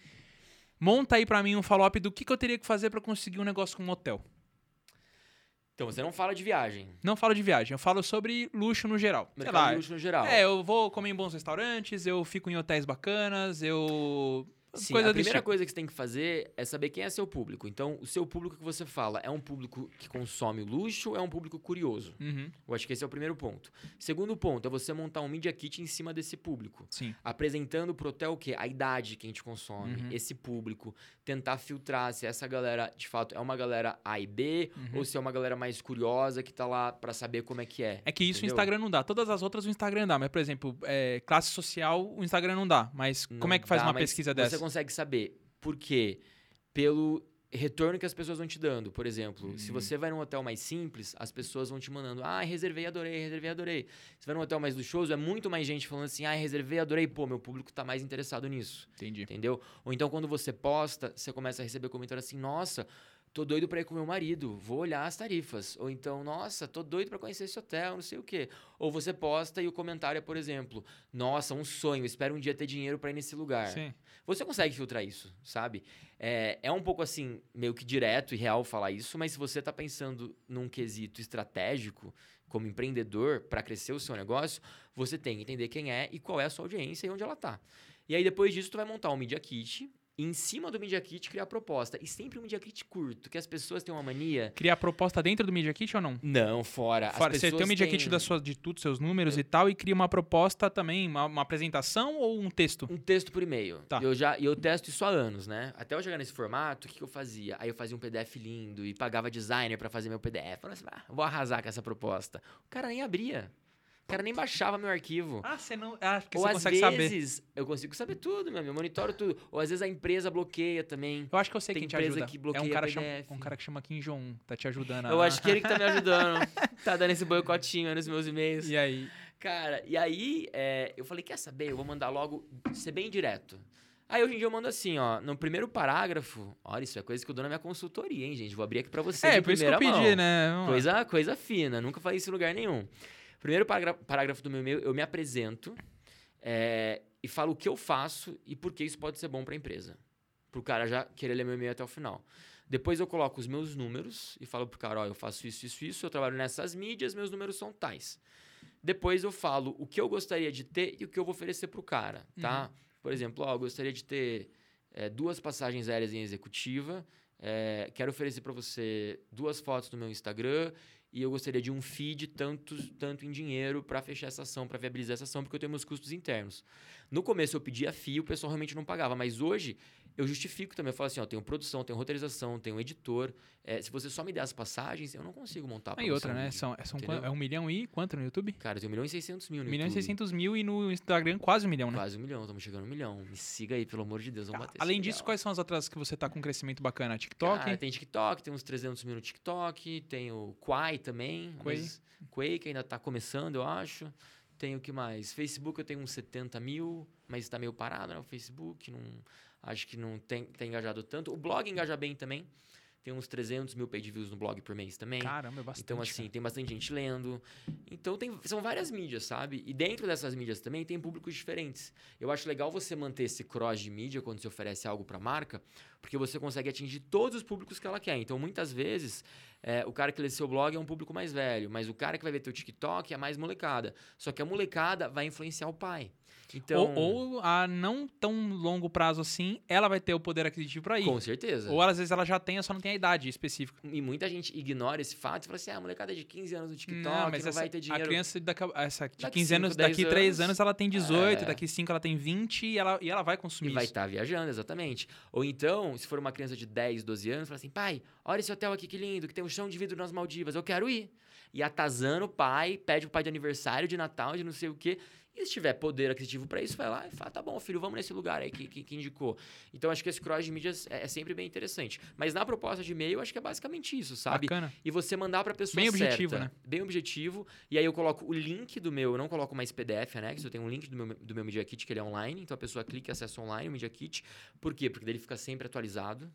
Monta aí para mim um follow-up do que, que eu teria que fazer para conseguir um negócio com um hotel. Então, você não fala de viagem. Não falo de viagem, eu falo sobre luxo no geral. Mercado lá, de luxo no geral. É, eu vou comer em bons restaurantes, eu fico em hotéis bacanas, eu Sim, a primeira tipo. coisa que você tem que fazer é saber quem é seu público. Então, o seu público que você fala é um público que consome luxo ou é um público curioso? Uhum. Eu acho que esse é o primeiro ponto. Segundo ponto é você montar um media kit em cima desse público. Sim. Apresentando pro hotel o quê? A idade que a gente consome, uhum. esse público. Tentar filtrar se essa galera, de fato, é uma galera A e B uhum. ou se é uma galera mais curiosa que tá lá para saber como é que é. É que isso entendeu? o Instagram não dá. Todas as outras o Instagram dá. Mas, por exemplo, é, classe social, o Instagram não dá. Mas não como é que faz dá, uma pesquisa dessa? Você consegue saber por quê? Pelo retorno que as pessoas vão te dando. Por exemplo, uhum. se você vai num hotel mais simples, as pessoas vão te mandando: ah, reservei, adorei, reservei, adorei. Se vai num hotel mais luxuoso, é muito mais gente falando assim: ah, reservei, adorei. Pô, meu público tá mais interessado nisso. Entendi. Entendeu? Ou então, quando você posta, você começa a receber comentário assim: nossa, tô doido para ir com meu marido, vou olhar as tarifas. Ou então, nossa, tô doido para conhecer esse hotel, não sei o quê. Ou você posta e o comentário é, por exemplo, nossa, um sonho, espero um dia ter dinheiro para ir nesse lugar. Sim. Você consegue filtrar isso, sabe? É, é um pouco assim, meio que direto e real falar isso, mas se você tá pensando num quesito estratégico, como empreendedor, para crescer o seu negócio, você tem que entender quem é e qual é a sua audiência e onde ela tá. E aí, depois disso, tu vai montar um Media Kit em cima do Media Kit criar proposta. E sempre um Media Kit curto, que as pessoas têm uma mania. Criar proposta dentro do Media Kit ou não? Não, fora. fora você tem o Media têm... Kit da sua, de tudo, seus números Eu... e tal, e cria uma proposta também, uma, uma, apresentação ou um texto? Um texto por e-mail. Tá. Eu já eu testo isso há anos, né? Até eu chegar nesse formato, o que, que eu fazia? Aí eu fazia um PDF lindo e pagava designer para fazer meu PDF. Falava assim, ah, vou arrasar com essa proposta. O cara nem abria. O cara nem baixava meu arquivo. Ah, você não. Ah, porque Ou você às consegue saber. vezes, eu consigo saber tudo, meu amigo. Eu monitoro tudo. Ou às vezes a empresa bloqueia também. Eu acho que eu sei Tem quem te empresa ajuda. que é um bloqueia cara, chama, um cara que chama Kim Jong-un, tá te ajudando. Eu a- acho que ele que tá me ajudando. tá dando esse boicotinho aí nos meus e-mails. E aí? Cara, e aí é, eu falei, quer saber? Eu vou mandar logo ser bem direto. Aí hoje em dia eu mando assim, ó, no primeiro parágrafo. Olha, isso é coisa que eu dou na minha consultoria, hein, gente? Vou abrir aqui pra você. É, por isso que eu pedi, mão. né? Vamos lá. Coisa, coisa fina, nunca falei isso em lugar nenhum. Primeiro parágrafo, do meu e-mail, eu me apresento é, e falo o que eu faço e por que isso pode ser bom para a empresa. Pro cara já querer ler meu e-mail até o final. Depois eu coloco os meus números e falo pro cara, ó, eu faço isso, isso, isso, eu trabalho nessas mídias, meus números são tais. Depois eu falo o que eu gostaria de ter e o que eu vou oferecer pro cara, tá? Por exemplo, ó, eu gostaria de ter é, duas passagens aéreas em executiva, é, quero oferecer para você duas fotos no meu Instagram e eu gostaria de um feed tanto, tanto em dinheiro para fechar essa ação, para viabilizar essa ação, porque eu tenho meus custos internos. No começo eu pedia FII, o pessoal realmente não pagava, mas hoje eu justifico também. Eu falo assim, ó, tenho produção, tenho roteirização, tenho editor. É, se você só me der as passagens, eu não consigo montar a E outra, né? São, são entendeu? quan- é um milhão e quanto no YouTube? Cara, tenho 1 milhão e 600 mil no 1 milhão e YouTube. 600 mil e no Instagram quase um milhão, né? Quase um milhão, estamos chegando a um milhão. Me siga aí, pelo amor de Deus, vamos bater Além disso, milhão. quais são as outras que você tá com crescimento bacana? TikTok? Cara, tem TikTok, tem uns 300 mil no TikTok, tem o Quai também. Quai. que ainda tá começando, eu acho. Tem o que mais? Facebook eu tenho uns 70 mil, mas tá meio parado, né? O Facebook, não, acho que não tem, tem engajado tanto. O blog engaja bem também. Tem uns 300 mil page views no blog por mês também. Caramba, é bastante. Então, assim, cara. tem bastante gente lendo. Então, tem, são várias mídias, sabe? E dentro dessas mídias também tem públicos diferentes. Eu acho legal você manter esse cross de mídia quando você oferece algo para a marca, porque você consegue atingir todos os públicos que ela quer. Então, muitas vezes, é, o cara que lê seu blog é um público mais velho, mas o cara que vai ver teu TikTok é mais molecada. Só que a molecada vai influenciar o pai. Então, Ou, ou a não tão longo prazo assim, ela vai ter o poder aquisitivo pra ir. com certeza. Ou às vezes ela já tem, só não tem a idade específica. E muita gente ignora esse fato e fala assim: ah, a molecada é de 15 anos no TikTok, não, não, mas essa, vai ter dinheiro. a criança daqui, essa, de Daqui 15 cinco, anos, 10 daqui 3 anos, anos ela tem 18, é. daqui 5 ela tem 20 e ela, e ela vai consumir E vai estar viajando, exatamente. Ou então, se for uma criança de 10, 12 anos, fala assim: pai, olha esse hotel aqui que lindo, que tem um chão de vidro nas Maldivas, eu quero ir. E atazana o pai, pede pro pai de aniversário, de Natal, de não sei o quê. E se tiver poder aquisitivo pra isso, vai lá e fala: tá bom, filho, vamos nesse lugar aí que, que, que indicou. Então, acho que esse cross de mídias é, é sempre bem interessante. Mas na proposta de e-mail, acho que é basicamente isso, sabe? Bacana. E você mandar pra pessoa Bem objetivo, certa. né? Bem objetivo. E aí eu coloco o link do meu, eu não coloco mais PDF anexo, eu tenho um link do meu, do meu Media Kit que ele é online, então a pessoa clica e acessa online o Media Kit. Por quê? Porque ele fica sempre atualizado.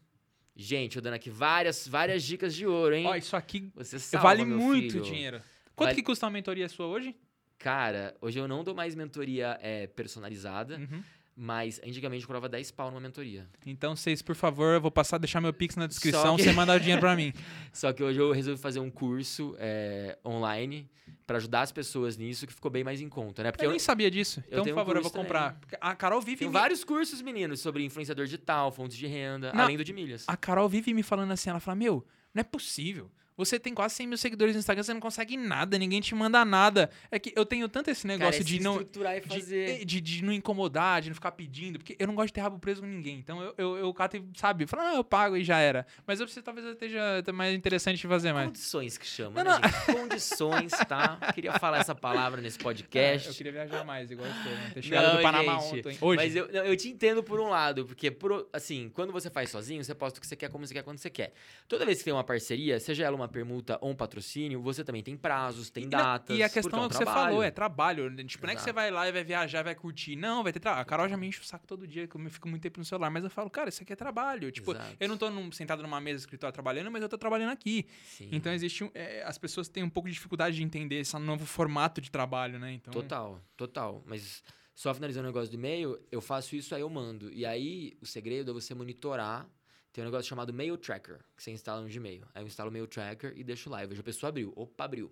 Gente, eu dando aqui várias, várias dicas de ouro, hein? Ó, isso aqui Você salva, vale muito filho. dinheiro. Quanto Vale- que custa uma mentoria sua hoje? Cara, hoje eu não dou mais mentoria é, personalizada, Uhum. mas antigamente eu cobrava 10 pau numa mentoria. Então, vocês, por favor, eu vou passar, deixar meu Pix na descrição, que- você manda o dinheiro pra mim. Só que hoje eu resolvi fazer um curso é, online pra ajudar as pessoas nisso, que ficou bem mais em conta, né? Porque Eu eu, nem sabia disso. Então, por tenho um favor, eu vou comprar. Porque A Carol vive Tem me... vários cursos, meninos, sobre influenciador digital, fontes de renda, Não. além do de milhas. A Carol vive me falando assim, ela fala, meu, não é possível. Você tem quase 100 mil seguidores no Instagram, você não consegue nada, ninguém te manda nada. É que eu tenho tanto esse negócio Cara, é de não... estruturar e De, fazer. de, de não incomodar, de não ficar pedindo, porque eu não gosto de ter rabo preso com ninguém. Então eu, eu, eu cato e, sabe, falo, não, eu pago e já era. Mas eu preciso, talvez eu esteja mais interessante de fazer mais. Condições que chama, Não, né, gente? Condições, tá? Queria falar essa palavra nesse É, eu podcast. queria viajar mais, igual eu tô, né? Ter chegado Não, do Panamá gente, ontem. Hoje. Mas eu, não, eu te entendo por um lado, porque, por, assim, quando você faz sozinho, você posta o que você quer, como você quer, quando você quer. Toda vez que tem uma parceria, seja ela uma permuta ou um patrocínio, você também tem prazos, tem E datas. E a questão é um o que você trabalho. falou, é trabalho. Tipo, não é que você Exato. vai lá e vai viajar, vai curtir. Não, vai ter trabalho. A Carol já me enche o saco todo dia, que eu fico muito tempo no celular. Mas eu falo, cara, isso aqui é trabalho. Tipo, Exato. eu não tô num- sentado numa mesa escritório trabalhando, mas eu tô trabalhando aqui. Sim. Então existe um, é, as pessoas têm um pouco de dificuldade de entender esse novo formato de trabalho, né? Então, Total, total. Mas só finalizando o negócio do e-mail, eu faço isso, aí eu mando. E aí, o segredo é você monitorar. Tem um negócio chamado Mail Tracker, que você instala no Gmail. Aí eu instalo o Mail Tracker e deixo lá. Eu vejo a pessoa abriu. Opa, abriu.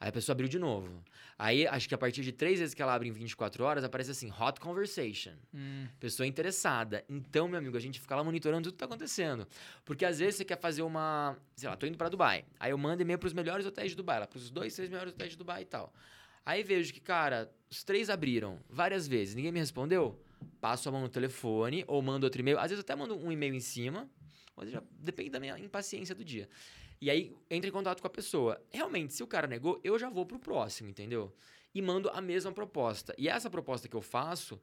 Aí a pessoa abriu de novo. Aí, acho que a partir de três vezes que ela abre em 24 horas, aparece assim, Hot Conversation. Hum, Pessoa interessada. Então, meu amigo, a gente fica lá monitorando tudo que tá acontecendo. Porque às vezes você quer fazer uma. Sei lá, tô indo pra Dubai. Aí eu mando e-mail pros melhores hotéis de Dubai, lá, pros dois, três melhores hotéis de Dubai e tal. Aí vejo que, cara, os três abriram várias vezes, ninguém me respondeu. Passo a mão no telefone ou mando outro e-mail. Às vezes até mando um e-mail em cima. Ou seja, depende da minha impaciência do dia. E aí entra em contato com a pessoa. Realmente, se o cara negou, eu já vou pro próximo, entendeu? E mando a mesma proposta. E essa proposta que eu faço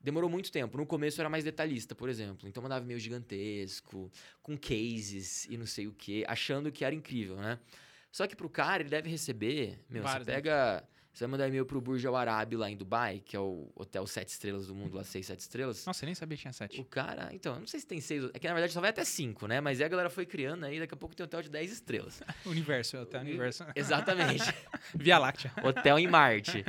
demorou muito tempo. No começo era mais detalhista, por exemplo. Então mandava e-mail gigantesco, com cases e não sei o quê, achando que era incrível, né? Só que pro cara, ele deve receber. Meu, Vários, você né? Você vai mandar e-mail pro Burj Al Arab lá em Dubai, que é o hotel sete estrelas do mundo, lá seis, sete estrelas. Nossa, eu nem sabia que tinha sete. O cara, então, eu não sei se tem seis. É que na verdade só vai até cinco, né? Mas aí a galera foi criando aí, daqui a pouco tem hotel de 10 estrelas. Universo, até universo. Exatamente. Via Láctea. hotel em Marte.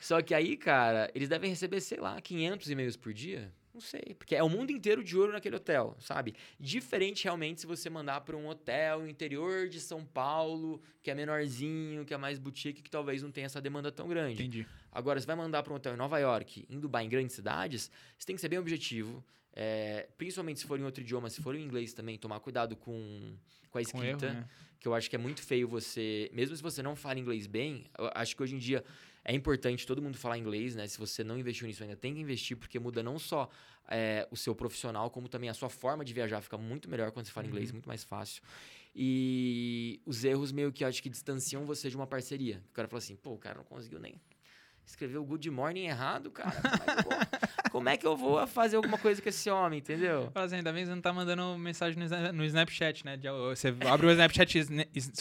Só que aí, cara, eles devem receber, sei lá, 500 e-mails por dia. Não sei, porque é o mundo inteiro de olho naquele hotel, sabe? Diferente realmente se você mandar para um hotel no interior de São Paulo, que é menorzinho, que é mais boutique, que talvez não tenha essa demanda tão grande. Entendi. Agora, você vai mandar para um hotel em Nova York, em Dubai, em grandes cidades, você tem que ser bem objetivo. é, principalmente se for em outro idioma, se for em inglês também, tomar cuidado com, com a Com escrita. erro, né? Que eu acho que é muito feio você. Mesmo se você não fala inglês bem, acho que hoje em dia é importante todo mundo falar inglês, né? Se você não investiu nisso ainda, tem que investir, porque muda não só é, o seu profissional, como também a sua forma de viajar fica muito melhor quando você fala inglês, muito mais fácil. E os erros meio que eu acho que distanciam você de uma parceria. O cara fala assim, pô, o cara não conseguiu nem escrever o good morning errado, cara. Como é que eu vou, como é que eu vou fazer alguma coisa com esse homem, entendeu? Fala assim, ainda bem que você não tá mandando mensagem no, Sna- no Snapchat, né? Você abre o Snapchat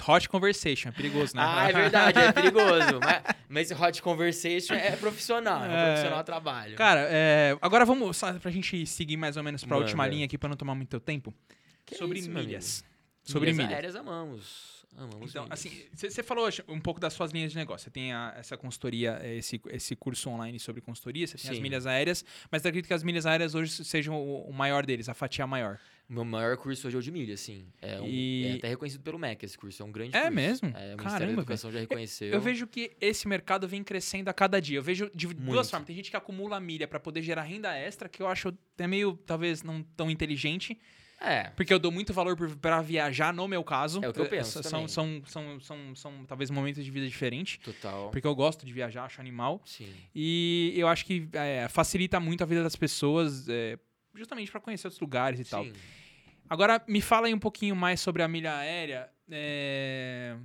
Hot Conversation, é perigoso, né? Ah, é verdade, é perigoso. mas, mas esse hot conversation é profissional, é, um É. profissional a trabalho. Cara, é, agora vamos, só pra gente seguir mais ou menos pra Manda. última linha aqui, pra não tomar muito tempo. Que sobre isso, milhas. Sobre milhas. aéreas amamos. Amamos Então, assim, você falou um pouco das suas linhas de negócio. Você tem a- essa consultoria, eh, esse, esse curso online sobre consultoria, você tem as Sim. milhas aéreas, mas eu acredito que as milhas aéreas hoje sejam o, o maior deles, a fatia maior. Meu maior curso hoje é o de milha, sim. É, um- E- é até reconhecido pelo MEC esse curso, é um grande É curso. mesmo? É, o Ministério Caramba, da Educação já reconheceu. Eu vejo que esse mercado vem crescendo a cada dia. Eu vejo de duas Muito. formas. Tem gente que acumula milha pra poder gerar renda extra, que eu acho até meio, talvez, não tão inteligente. É, Porque eu dou muito valor pra viajar, no meu caso. É o que eu penso São, são, são, são, são, talvez, momentos de vida diferentes. total. Porque eu gosto de viajar, acho animal. Sim. E eu acho que é, facilita muito a vida das pessoas, é, justamente pra conhecer outros lugares e tal. Sim. Agora, me fala aí um pouquinho mais sobre a milha aérea. é,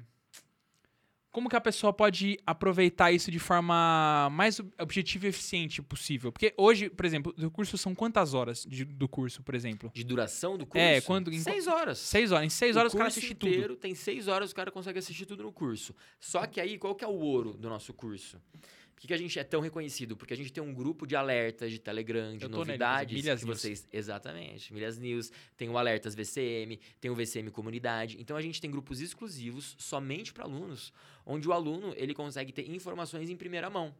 Como que a pessoa pode aproveitar isso de forma mais ob- objetiva e eficiente possível? Porque hoje, por exemplo, o curso são quantas horas de- do curso, por exemplo? De duração do curso? É, quando- em Seis horas. Seis horas. Em seis horas o, cara curso assiste tudo. inteiro tem seis horas, o cara consegue assistir tudo no curso. Só que aí, qual que é o ouro do nosso curso? Por que, que a gente é tão reconhecido? Porque a gente tem um grupo de alertas de Telegram, de novidades Milhas que News. vocês. Exatamente. Milhas News, tem o Alertas VCM, tem o VCM Comunidade. Então a gente tem grupos exclusivos somente para alunos, onde o aluno ele consegue ter informações em primeira mão.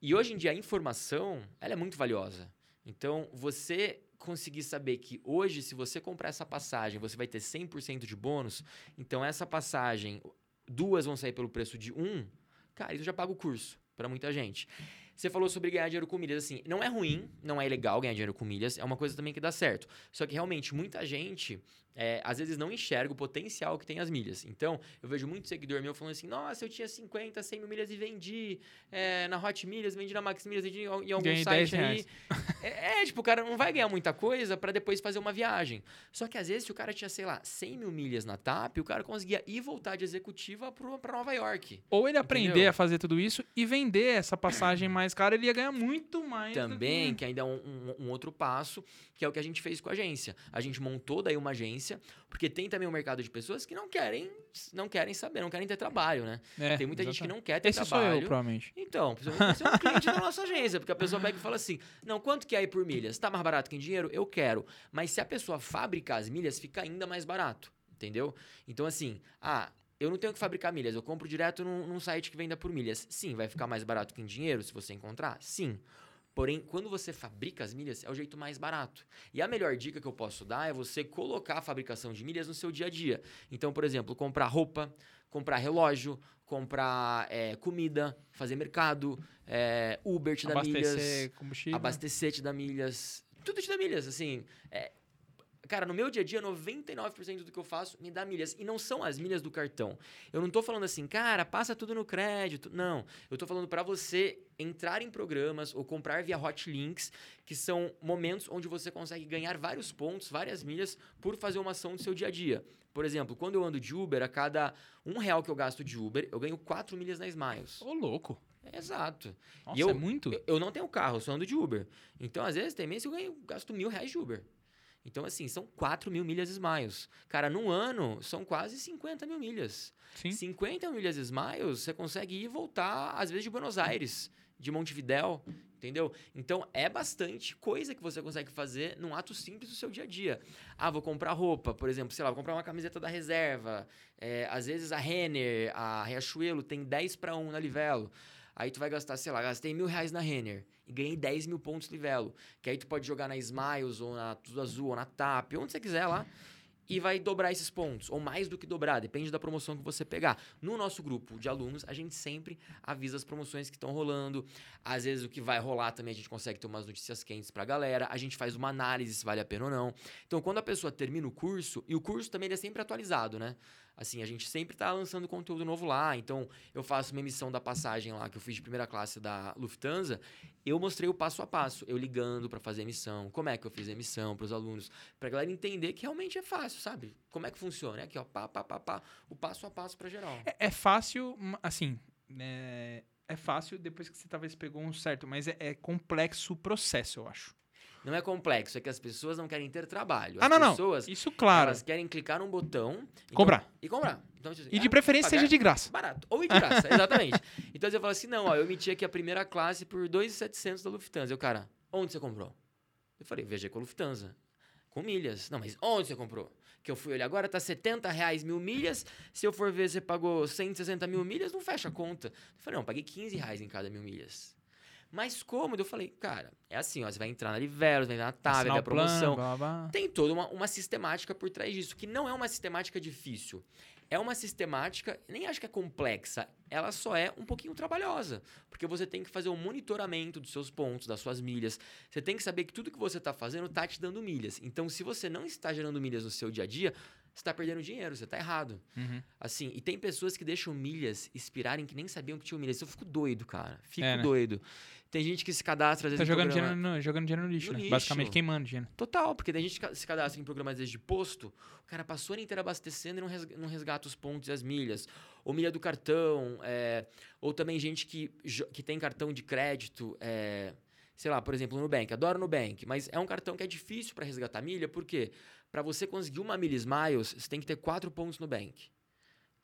E hoje em dia a informação, ela é muito valiosa. Então, você conseguir saber que hoje, se você comprar essa passagem, você vai ter 100% de bônus, então essa passagem, duas vão sair pelo preço de um, cara, isso já paga o curso para muita gente. Você falou sobre ganhar dinheiro com milhas, assim, não é ruim, não é ilegal ganhar dinheiro com milhas, é uma coisa também que dá certo. Só que realmente muita gente, é, às vezes não enxerga o potencial que tem as milhas. Então, eu vejo muito seguidor meu falando assim, nossa, eu tinha 50, 100 mil milhas e vendi é, na Hot Milhas, vendi na Max Milhas, vendi em, em algum Ganhei site 10 aí. É, é, tipo, o cara não vai ganhar muita coisa para depois fazer uma viagem. Só que às vezes, se o cara tinha, sei lá, 100 mil milhas na TAP, o cara conseguia ir voltar de executiva pra Nova York. Ou ele aprender Entendeu? a fazer tudo isso e vender essa passagem mais cara, ele ia ganhar muito mais. Também, que- que ainda é um, um- um outro passo, que é o que a gente fez com a agência. A gente montou daí uma agência, porque tem também um mercado de pessoas que não querem, não querem saber, não querem ter trabalho, né? É, tem muita gente que exatamente. não quer ter Esse sou trabalho. eu, provavelmente. Então, precisa ser um cliente da nossa agência, porque a pessoa pega e fala assim: não, quanto que é aí por milhas? Tá mais barato que em dinheiro? Eu quero. Mas se a pessoa fabricar as milhas, fica ainda mais barato. Entendeu? Então, assim, ah, eu não tenho que fabricar milhas, eu compro direto num, num site que venda por milhas. Sim, vai ficar mais barato que em dinheiro se você encontrar? Sim. Porém, quando você fabrica as milhas, é o jeito mais barato. E a melhor dica que eu posso dar é você colocar a fabricação de milhas no seu dia a dia. Então, por exemplo, comprar roupa, comprar relógio, comprar é, comida, fazer mercado, é, Uber te dá milhas, Abastecer combustível. abastecer te dá milhas, tudo te dá milhas, assim. é, cara, no meu dia a dia, 99% do que eu faço me dá milhas. E não são as milhas do cartão. Eu não tô falando assim, cara, passa tudo no crédito. Não. Eu tô falando para você entrar em programas ou comprar via Hotlinks, que são momentos onde você consegue ganhar vários pontos, várias milhas, por fazer uma ação do seu dia a dia. Por exemplo, quando eu ando de Uber, a cada um real que eu gasto de Uber, eu ganho 4 milhas na Smiles. Ô, louco. Exato. Nossa, E eu- é muito? Eu, eu não tenho carro, eu só ando de Uber. Então, às vezes, tem mês que eu ganho, gasto mil reais de Uber. Então, assim, são 4 mil milhas Smiles. Cara, num ano, são quase 50 mil milhas. Sim. 50 milhas Smiles, você consegue ir e voltar, às vezes, de Buenos Aires, de Montevidéu, entendeu? Então, é bastante coisa que você consegue fazer num ato simples do seu dia a dia. Ah, vou comprar roupa, por exemplo, sei lá, vou comprar uma camiseta da reserva. É, às vezes, a Renner, a Riachuelo, tem 10 para 1 na Livelo. Aí tu vai gastar, sei lá, gastei mil reais na Renner e ganhei 10 mil pontos Livelo. Que aí tu pode jogar na Smiles, ou na Tudo Azul, ou na TAP, onde você quiser lá. E vai dobrar esses pontos, ou mais do que dobrar, depende da promoção que você pegar. No nosso grupo de alunos, a gente sempre avisa as promoções que estão rolando. Às vezes o que vai rolar também a gente consegue ter umas notícias quentes pra galera. A gente faz uma análise se vale a pena ou não. Então, quando a pessoa termina o curso, e o curso também é sempre atualizado, né? Assim, a gente sempre tá lançando conteúdo novo lá. Então, eu faço uma emissão da passagem lá que eu fiz de primeira classe da Lufthansa. Eu mostrei o passo a passo, eu ligando pra fazer a emissão, como é que eu fiz a emissão pros alunos, pra galera entender que realmente é fácil, sabe? Como é que funciona? É aqui, ó, pá, pá, pá, pá, o passo a passo pra geral. É, é fácil, ma- assim, é, é fácil depois que você talvez pegou um certo, mas é, é complexo o processo, eu acho. Não é complexo, é que as pessoas não querem ter trabalho. Ah, As não, não. pessoas, Isso, claro. elas querem clicar num botão então- Comprar. e comprar. Então, assim, E de ah, preferência seja de graça. Barato. Ou de graça, exatamente. Então você fala assim: não, ó, eu emiti aqui a primeira classe por 2,700 da Lufthansa. Eu, cara, onde você comprou? Eu falei, viajei com a Lufthansa. Com milhas. Não, mas onde você comprou? Que eu fui olhar agora, tá 70 reais mil milhas. Se eu for ver, você pagou 160 mil milhas, não fecha a conta. Eu falei, não, paguei 15 reais em cada mil milhas. Mais cômodo, eu falei, cara, é assim, ó, você vai entrar na Livelo, vai entrar na TAV, vai plano, promoção. blá, blá, blá. Tem toda uma, uma sistemática por trás disso, que não é uma sistemática difícil. É uma sistemática, nem acho que é complexa, ela só é um pouquinho trabalhosa. Porque você tem que fazer um monitoramento dos seus pontos, das suas milhas. Você tem que saber que tudo que você está fazendo está te dando milhas. Então, se você não está gerando milhas no seu dia a dia, você está perdendo dinheiro, você está errado. Uhum. Assim, e tem pessoas que deixam milhas expirarem que nem sabiam que tinham milhas. Eu fico doido, cara. Fico É, né? doido. Tem gente que se cadastra, às vezes, Tá jogando programa- dinheiro, no, jogando dinheiro no lixo, No né? lixo. Basicamente queimando dinheiro. Total, porque tem gente que se cadastra em programas às vezes, de posto, o cara passou a ano inteiro abastecendo e não, resga- não resgata os pontos e as milhas. Ou milha do cartão, é, ou também gente que, que tem cartão de crédito, é, sei lá, por exemplo, no Nubank. Adoro Nubank, mas é um cartão que é difícil para resgatar milha, por quê? Para você conseguir uma milha Smiles, você tem que ter quatro pontos no Bank.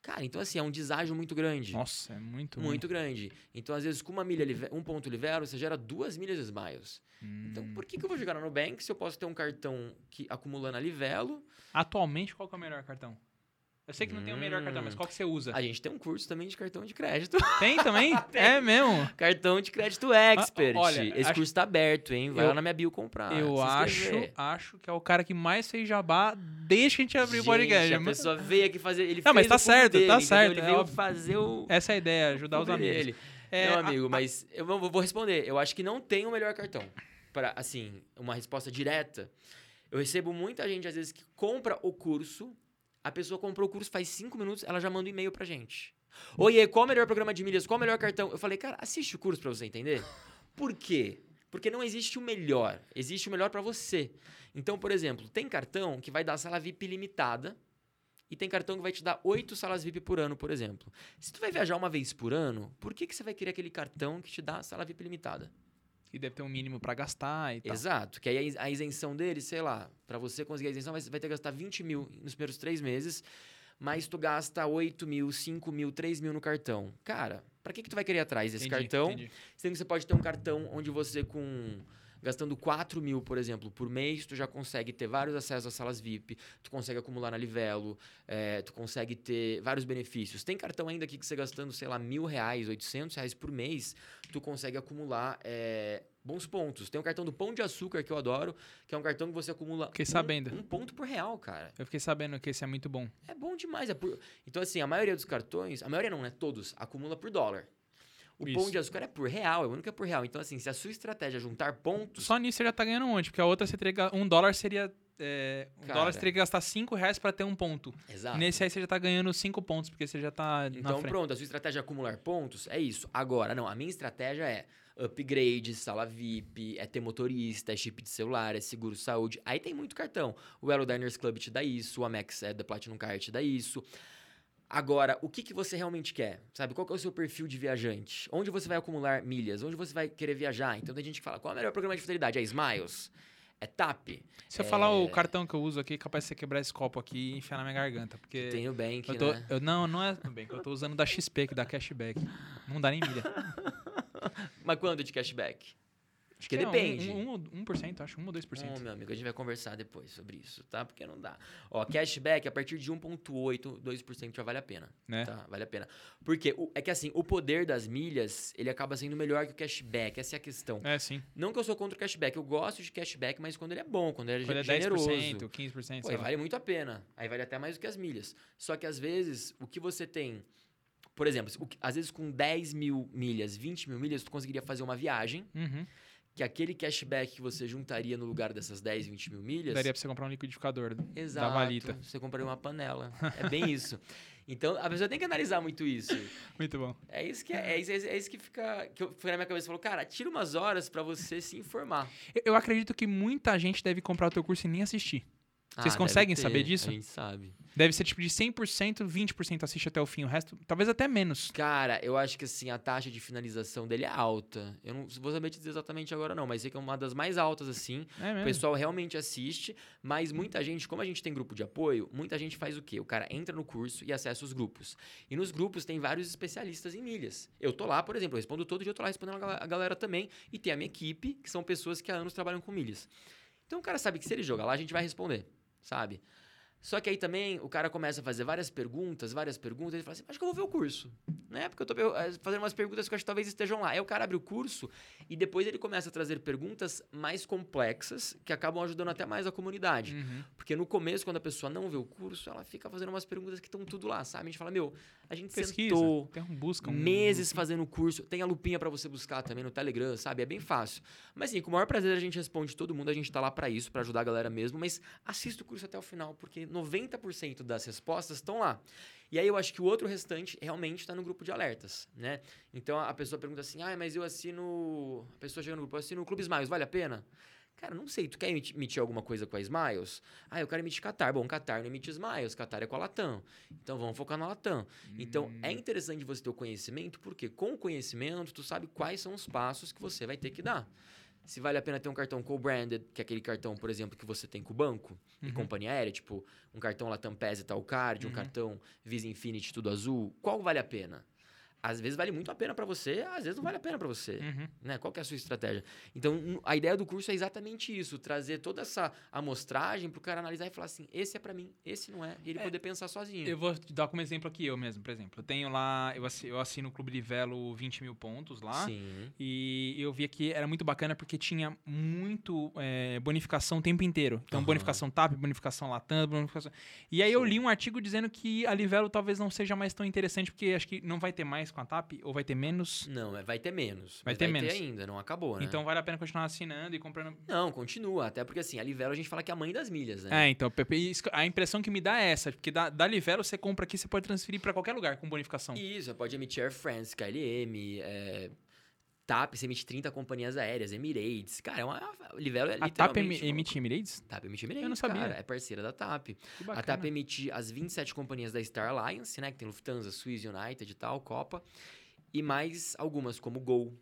Cara, então assim, é um deságio muito grande. Nossa, é muito ruim. Muito grande. Então, às vezes, com uma milha, um ponto Livelo, você gera duas milhas Smiles. Então, Hum. por que, que eu vou jogar no Nubank se eu posso ter um cartão que acumula na Livelo? Atualmente, qual que é o melhor cartão? Eu sei que não tem o melhor cartão, mas qual que você usa? A gente tem um curso também de cartão de crédito. Tem também? É mesmo? cartão de crédito expert. Ah, olha, Esse acho- curso tá aberto, hein? Vai Eu- lá na minha bio comprar. eu acho, acho que é o cara que mais fez jabá desde que a gente abriu o podcast. A pessoa veio aqui fazer. Ele Não, mas tá certo, dele, tá entendeu? certo, Ele é veio óbvio. fazer o. Essa é a ideia, ajudar os amigos. dele. É, não, amigo, a- mas eu vou, vou responder. Eu acho que não tem o melhor cartão. Para, assim, uma resposta direta. Eu recebo muita gente, às vezes, que compra o curso. A pessoa comprou o curso faz cinco minutos, ela já manda um e-mail pra gente. Oiê, qual o melhor programa de milhas? Qual o melhor cartão? Eu falei, cara, assiste o curso pra você entender. Por quê? Porque não existe o melhor. Existe o melhor pra você. Então, por exemplo, tem cartão que vai dar sala VIP limitada. E tem cartão que vai te dar oito salas VIP por ano, por exemplo. Se tu vai viajar uma vez por ano, por que, que você vai querer aquele cartão que te dá sala VIP limitada? E deve ter um mínimo pra gastar e tal. Exato. Que aí a is- a isenção dele, sei lá, pra você conseguir a isenção, vai vai ter que gastar 20 mil nos primeiros três meses, mas tu gasta 8 mil, 5 mil, 3 mil no cartão. Cara, pra que, que tu vai querer atrás desse Entendi, cartão? entendi. Sendo que você pode ter um cartão onde você com gastando 4 mil, por exemplo, por mês, tu já consegue ter vários acessos às salas VIP, tu consegue acumular na Livelo, eh, tu consegue ter vários benefícios. Tem cartão ainda aqui que você gastando, sei lá, mil reais, 800 reais por mês, tu consegue acumular eh, bons pontos. Tem o cartão do Pão de Açúcar, que eu adoro, que é um cartão que você acumula Fiquei um, sabendo. um ponto por real, cara. Eu fiquei sabendo que esse é muito bom. É bom demais. é por- Então, assim, a maioria dos cartões, a maioria não, né? Todos, acumula por dólar. O Isso. pão de açúcar é por real, é o único que é por real. Então, assim, se a sua estratégia é juntar pontos, Só nisso você já tá ganhando um monte, porque a outra você teria um dólar seria. É, um Cara. dólar você teria que gastar 5 reais pra ter um ponto. Exato. Nesse aí você já tá ganhando 5 pontos, porque você já tá Então, pronto, a sua estratégia é acumular pontos, é isso. Agora, não, a minha estratégia é upgrades, sala VIP, é ter motorista, é chip de celular, é seguro saúde. Aí tem muito cartão. O Elo Diners Club te dá isso, o Amex é, da Platinum Card te dá isso. Agora, o que, que você realmente quer? Sabe, qual que é o seu perfil de viajante? Onde você vai acumular milhas? Onde você vai querer viajar? Então tem gente que fala, qual é o melhor programa de fidelidade? É Smiles? É TAP? Se eu falar o cartão que eu uso aqui, é capaz de você quebrar esse copo aqui e enfiar na minha garganta. Porque Tem o Bank, eu tô, né? eu- não, não é Nubank. Eu tô usando da XP, que dá cashback. Não dá nem milha. Mas quando de cashback? Acho Que é um- depende. Um, um, 1%, acho. 1 ou 2%. Ô, meu amigo, a gente vai conversar depois sobre isso, tá? Porque não dá. Ó, cashback a partir de 1,8%, 2% já vale a pena. né? Tá, vale a pena. Porque o- é que assim, o poder das milhas, ele acaba sendo melhor que o cashback. Essa é a questão. É, sim. Não que eu sou contra o cashback, eu gosto de cashback, mas quando ele é bom, quando ele é Quando é generoso. 10%, 15%, Pô, aí vale muito a pena. Aí vale até mais do que as milhas. Só que às vezes, o que você tem. Por exemplo, o às vezes com 10 mil milhas, 20 mil milhas, tu conseguiria fazer uma viagem, Uhum. Que aquele cashback que você juntaria no lugar dessas 10, 20 mil milhas. Daria pra você comprar um liquidificador Exato. da valita. Você compraria uma panela. É bem isso. Então, a pessoa tem que analisar muito isso. Muito bom. É isso que, é, é isso, é isso que fica, que eu- foi na minha cabeça. Falou, cara, tira umas horas pra você se informar. Eu, eu acredito que muita gente deve comprar o teu curso e nem assistir. Vocês Ah, conseguem saber disso? A gente sabe. Deve ser tipo de 100%, 20% assiste até o fim. O resto, talvez até menos. Cara, eu acho que assim, a taxa de finalização dele é alta. Eu não vou saber te dizer exatamente agora, não, mas sei que é uma das mais altas, assim. É O mesmo. pessoal realmente assiste, mas muita gente, como a gente tem grupo de apoio, muita gente faz o quê? O cara entra no curso e acessa os grupos. E nos grupos tem vários especialistas em milhas. Eu tô lá, por exemplo, eu respondo todo dia, eu tô lá respondendo a galera também. E tem a minha equipe, que são pessoas que há anos trabalham com milhas. Então o cara sabe que se ele jogar lá, a gente vai responder, sabe? Só que aí também o cara começa a fazer várias perguntas, várias perguntas, ele fala assim, acho que eu vou ver o curso. Né? Porque eu tô eh, fazendo umas perguntas que eu acho que talvez estejam lá. Aí o cara abre o curso e depois ele começa a trazer perguntas mais complexas que acabam ajudando até mais a comunidade. Uhum. Porque no começo, quando a pessoa não vê o curso, ela fica fazendo umas perguntas que estão tudo lá, sabe? A gente fala, meu, a gente Pesquisa. sentou Tem um busca. Um, meses fazendo o curso. Tem a lupinha pra você buscar também no Telegram, sabe? É bem fácil. Mas sim, com o maior prazer a gente responde todo mundo, a gente tá lá pra isso, pra ajudar a galera mesmo, mas assista o curso até o final, porque 90% das respostas estão lá. E aí eu acho que o outro restante realmente está no grupo de alertas, né? Então a pessoa pergunta assim: "Ah, mas eu assino, a pessoa chega no grupo, eu assino o Clube Smiles, vale a pena?" Cara, não sei, tu quer emiti- emitir alguma coisa com a Smiles? Ah, eu quero emitir Qatar. Bom, Qatar não emite Smiles, Qatar é com a Latam. Então vamos focar na Latam. Então é interessante você ter o conhecimento, porque com o conhecimento tu sabe quais são os passos que você vai ter que dar. Se vale a pena ter um cartão co-branded, que é aquele cartão, por exemplo, que você tem com o banco e Uhum. companhia aérea, tipo um cartão Latam PES e tal card, um Uhum. cartão Visa Infinity tudo azul, qual vale a pena? Às vezes vale muito a pena pra você, às vezes não vale a pena pra você Uhum. né? Qual é a sua estratégia? Então, a ideia do curso é exatamente isso, trazer toda essa amostragem pro cara analisar e falar assim, esse é pra mim, esse não é, e ele É, poder pensar sozinho. Eu vou te dar como exemplo aqui eu mesmo, por exemplo. Eu tenho lá, eu assi- eu assino o Clube de Velo 20 mil pontos lá. Sim. E eu via que era muito bacana porque tinha muito é, bonificação o tempo inteiro. Então, Aham. bonificação TAP, bonificação Latam, bonificação... E aí eu Sim. li um artigo dizendo que a Livelo talvez não seja mais tão interessante porque acho que não vai ter mais com a TAP ou vai ter menos. Não, vai ter menos. Vai ter vai menos. ter ainda, não acabou, né? Então vale a pena continuar assinando e comprando. Não, continua. Até porque assim, a Livelo a gente fala que é a mãe das milhas, né? É, então, a impressão que me dá é essa, porque da, da Livelo você compra aqui, você pode transferir pra qualquer lugar com bonificação. Isso, você pode emitir Air France, KLM, é, TAP, você emite 30 companhias aéreas, Emirates. Cara, é uma. Livelo é a TAP emite Emirates? TAP emite Emirates, Eu não sabia. cara. É parceira da TAP. A. TAP emite as 27 companhias da Star Alliance, né? Que tem Lufthansa, Swiss United e tal, Copa. E mais algumas, como Gol,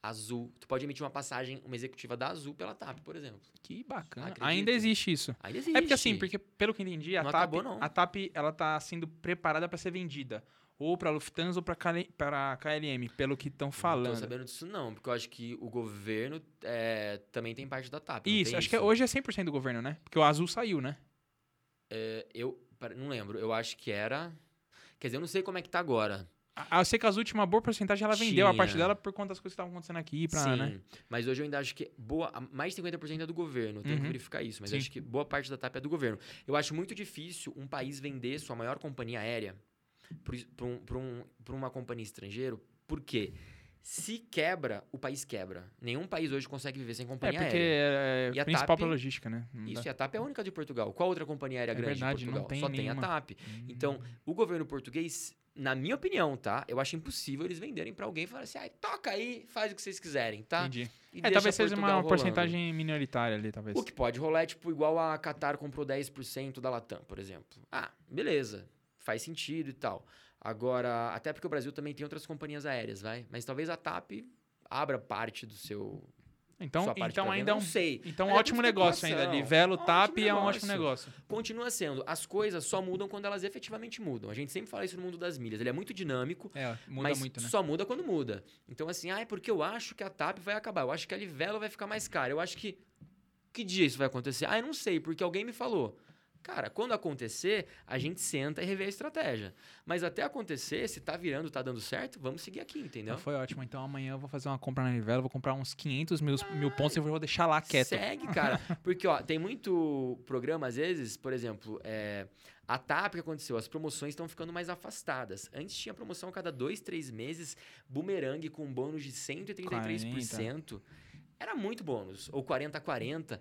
Azul. Tu pode emitir uma passagem, uma executiva da Azul pela TAP, por exemplo. Que bacana. Ainda existe isso. Ainda existe. É porque assim, porque pelo que eu entendi, a Não TAP, acabou, não. a TAP ela tá sendo preparada para ser vendida ou para Lufthansa ou para para KLM, pelo que estão Não falando. tô sabendo disso não, porque eu acho que o governo é, também tem parte da TAP. não Isso, acho que hoje é 100% do governo, né? Porque o Azul saiu, né? É, eu não lembro, eu acho que era... Quer dizer, eu não sei como é que tá agora. A, eu sei que a Azul tinha uma boa porcentagem, ela vendeu a parte Tinha. dela por conta das coisas que estavam acontecendo aqui, pra, Sim, né? mas hoje eu ainda acho que boa, a- mais de 50% é do governo. Tenho que Uhum. verificar isso, mas acho que boa parte da TAP é do governo. Eu acho muito difícil um país vender sua maior companhia aérea para um, um, uma companhia estrangeira, porque se quebra, o país quebra. Nenhum país hoje consegue viver sem É, companhia porque aérea. é a principal TAP? pra logística, né? Não Isso, dá. e a TAP é a única de Portugal. Qual outra companhia aérea É grande verdade, de não Portugal? tem Só tem nenhuma. a TAP. Então, o governo português na minha opinião, tá? Eu acho impossível eles venderem pra alguém e falar assim, ah, toca aí, faz o que vocês quiserem, tá? Entendi. E É, talvez seja uma rolando. porcentagem minoritária ali, talvez. O que pode rolar é tipo igual a Qatar comprou 10% da Latam, por exemplo. Ah, beleza. Faz sentido e tal. Agora, até porque o Brasil também tem outras companhias aéreas, vai? Mas talvez a TAP abra parte do seu. Então, então ainda é não sei. então Mas é ótimo negócio ainda. Livelo, Ótimo TAP é um ótimo negócio. Continua sendo. As coisas só mudam quando elas efetivamente mudam. A gente sempre fala isso no mundo das milhas. Ele é muito dinâmico, É, muda mas muito, né? só muda quando muda. Então, assim, ah, é porque eu acho que a TAP vai acabar. Eu acho que a Livelo vai ficar mais cara. Eu acho que. Que dia isso vai acontecer? Ah, eu não sei, porque alguém me falou. Cara, quando acontecer, a gente senta e revê a estratégia. Mas até acontecer, se tá virando, tá dando certo, vamos seguir aqui, entendeu? Então foi ótimo. Então amanhã eu vou fazer uma compra na Livelo, vou comprar uns 500 mil, mil pontos e vou deixar lá quieto. Segue, cara. Porque, ó, tem muito programa, às vezes, por exemplo, é, a TAP que aconteceu, as promoções estão ficando mais afastadas. Antes tinha promoção a cada dois, três meses, bumerangue com um bônus de 133%. Era muito bônus. Ou 40-40%.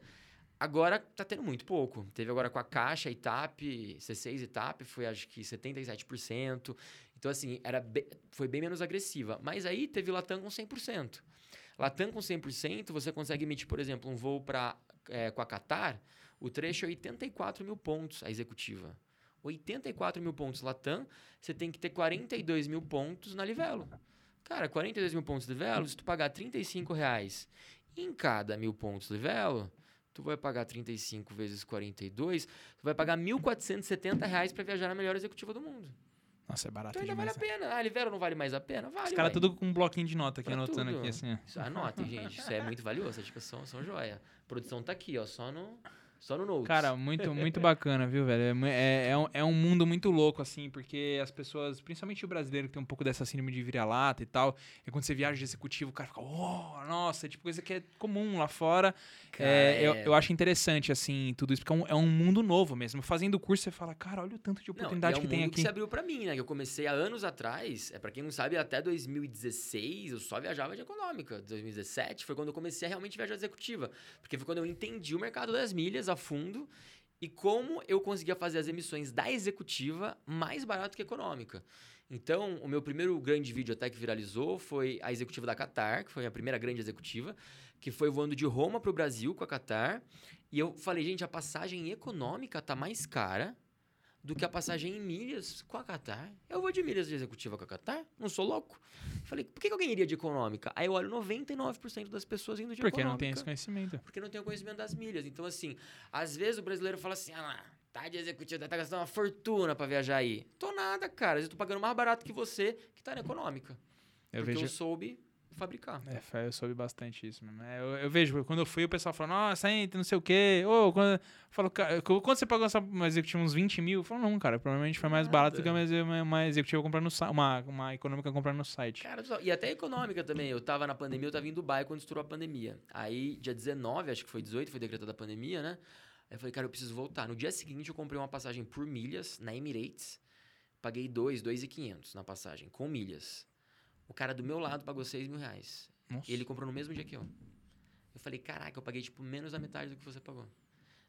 Agora tá tendo muito pouco. Teve agora com a Caixa e TAP, C6 e TAP, foi acho que 77%. Então, assim, era foi bem menos agressiva. Mas aí teve Latam com 100%. Latam com 100%, você consegue emitir, por exemplo, um voo pra, é, com a Qatar, o trecho é 84 mil pontos, a executiva. 84 mil pontos Latam, você tem que ter 42 mil pontos na Livelo. Cara, 42 mil pontos Livelo, se tu pagar 35 reais em cada mil pontos Livelo, tu vai pagar 35 vezes 42, tu vai pagar 1.470 reais para viajar na melhor executiva do mundo. Nossa, é barato Então ainda demais. vale a pena. Ah, Livelo não vale mais a pena? Vale, Os caras tudo com um bloquinho de nota aqui, Pra anotando tudo. aqui, assim. Isso, anotem, gente. Isso é muito valioso. Essas dicas são, são joia. A produção tá aqui, ó. Só no, só no Notes. Cara, muito, muito bacana, viu, velho? É É, é, um, é um mundo muito louco, assim, porque as pessoas, principalmente o brasileiro que tem um pouco dessa síndrome de vira-lata e tal, e quando você viaja de executivo, o cara fica, oh, nossa, é tipo coisa que é comum lá fora. Cara, É, Eu, é- eu acho interessante, assim, tudo isso, porque é um, é um mundo novo mesmo. Fazendo o curso, você fala, cara, olha o tanto de Não, oportunidade é um que tem mundo aqui. que se abriu pra mim, né? Que eu comecei há anos atrás. É para quem não sabe, até 2016 eu só viajava de econômica. 2017 foi quando eu comecei a realmente viajar de executiva. Porque foi quando eu entendi o mercado das milhas a fundo e como eu conseguia fazer as emissões da executiva mais barato que econômica. Então, o meu primeiro grande vídeo até que viralizou foi a executiva da Qatar, que foi a primeira grande executiva, que foi voando de Roma para o Brasil com a Qatar. E eu falei, gente, a passagem econômica tá mais cara do que a passagem em milhas com a Qatar. Eu vou de milhas de executiva com a Qatar? Não sou louco? Falei, por que alguém iria de econômica? Aí eu olho 99% das pessoas indo de Porque econômica. não tem esse conhecimento. Porque não tem o conhecimento das milhas. Então, assim, às vezes o brasileiro fala assim: ah, tá de executiva, tá gastando uma fortuna pra viajar aí. Tô nada, cara. Eu tô pagando mais barato que você, que tá na econômica. Eu porque vejo. eu soube fabricar. É, eu soube bastante isso mesmo. É, eu, eu vejo, quando eu fui, o pessoal falando, nossa, entra, não sei o quê. Ô, quando, falo, "Ca- quando você pagou essa uma executiva uns 20 mil? Eu falo, não, cara, provavelmente foi mais barato do que uma, uma, executiva comprando no site, uma, uma econômica comprando no site. Cara, e até econômica também. Eu tava na pandemia, eu tava em Dubai quando estourou a pandemia. Aí, dia 19, acho que foi 18, foi decretada a pandemia, né? Aí eu falei, cara, eu preciso voltar. No dia seguinte, eu comprei uma passagem por milhas na Emirates. Paguei 2, 2,500 na passagem, com milhas. O cara do meu lado pagou 6 mil reais. Nossa. E ele comprou no mesmo dia que eu. Eu falei, caraca, eu paguei, tipo, menos da metade do que você pagou.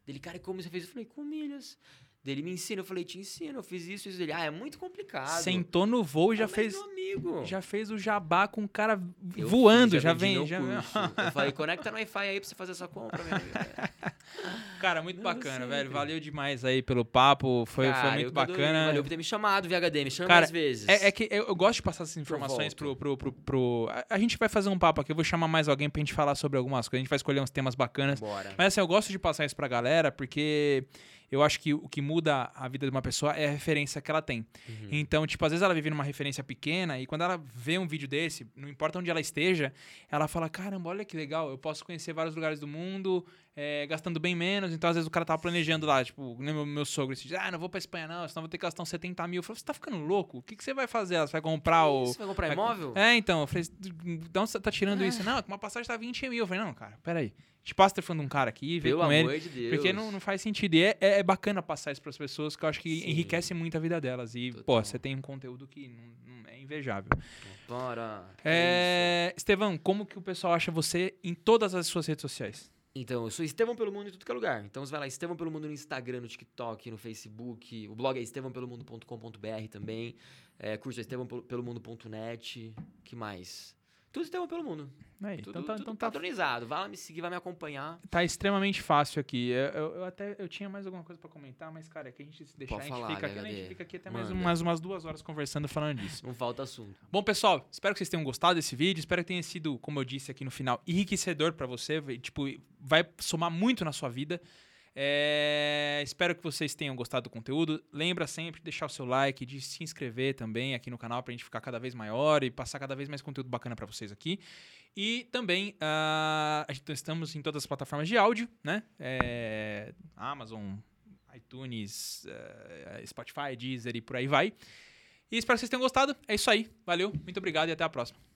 Dele, cara, e como você fez? Eu falei, com milhas. Dele, me ensina. Eu falei, te ensino. Eu fiz isso, isso. Ele, ah, é muito complicado. Sentou no voo e já fez. amigo. Já fez o jabá com o cara Eu voando, fiz, já, vendi vem. Já... Eu falei, conecta no Wi-Fi aí pra você fazer essa compra, meu amigo. Cara, muito Não, bacana, velho. Valeu demais aí pelo papo. Foi, foi Cara, muito que adorei, bacana. Valeu por ter me chamado, VHD. Me chama Cara, mais vezes. É, é que eu, eu gosto de passar essas informações pro, pro, pro, pro- A, a gente vai fazer um papo aqui, eu vou chamar mais alguém pra gente falar sobre algumas coisas. A gente vai escolher uns temas bacanas. Bora. Mas assim, eu gosto de passar isso pra galera, porque eu acho que o que muda a vida de uma pessoa é a referência que ela tem. Uhum. Então, tipo, às vezes ela vive numa referência pequena e quando ela vê um vídeo desse, não importa onde ela esteja, ela fala: caramba, olha que legal, eu posso conhecer vários lugares do mundo é, gastando bem menos. Então, às vezes o cara tava planejando lá, tipo, meu, meu sogro, esse dia, ah, não vou pra Espanha não, senão vou ter que gastar uns 70 mil. Eu falei: você tá ficando louco? O que, que você vai fazer? Você vai comprar o. Você vai comprar vai- imóvel? É, então, eu falei, de onde você tá tirando isso? Não, uma passagem tá 20 mil. Eu falei, não, cara, peraí. Te passa o telefone de um cara aqui, vê Pelo com amor ele. de Deus. Porque não, não faz sentido. E é, é, é bacana passar isso pras pessoas, que eu acho que Sim. enriquece muito a vida delas. E, pô, Total. você tem um conteúdo que não, não é invejável. Bora. É, Estevão, como que o pessoal acha você em todas as suas redes sociais? Então, eu sou Estevão Pelo Mundo em tudo que é lugar. Então, você vai lá, Estevão Pelo Mundo no Instagram, no TikTok, no Facebook. O blog é estevãopelomundo.com.br também. É, curso é estevãopelomundo.net. que mais? Tudo Estevão Pelo Mundo. Aí, Tudo, então tá, tudo então tá, padronizado. Vai lá me seguir, vai me acompanhar. tá extremamente fácil aqui. Eu, eu- eu até eu tinha mais alguma coisa pra comentar, mas, cara, é que a gente se deixar, Pode a gente falar, fica aqui, né, a gente fica aqui até mais umas, umas duas horas conversando falando disso. Não falta assunto. Bom, pessoal, espero que vocês tenham gostado desse vídeo. Espero que tenha sido, como eu disse aqui no final, enriquecedor pra você. Tipo, vai somar muito na sua vida. É, espero que vocês tenham gostado do conteúdo. Lembra sempre de deixar o seu like, de se inscrever também aqui no canal pra gente ficar cada vez maior e passar cada vez mais conteúdo bacana pra vocês aqui. E também a gente estamos em todas as plataformas de áudio, né? É, Amazon, iTunes, eh, Spotify, Deezer e por aí vai. E espero que vocês tenham gostado. É isso aí. Valeu, muito obrigado e até a próxima.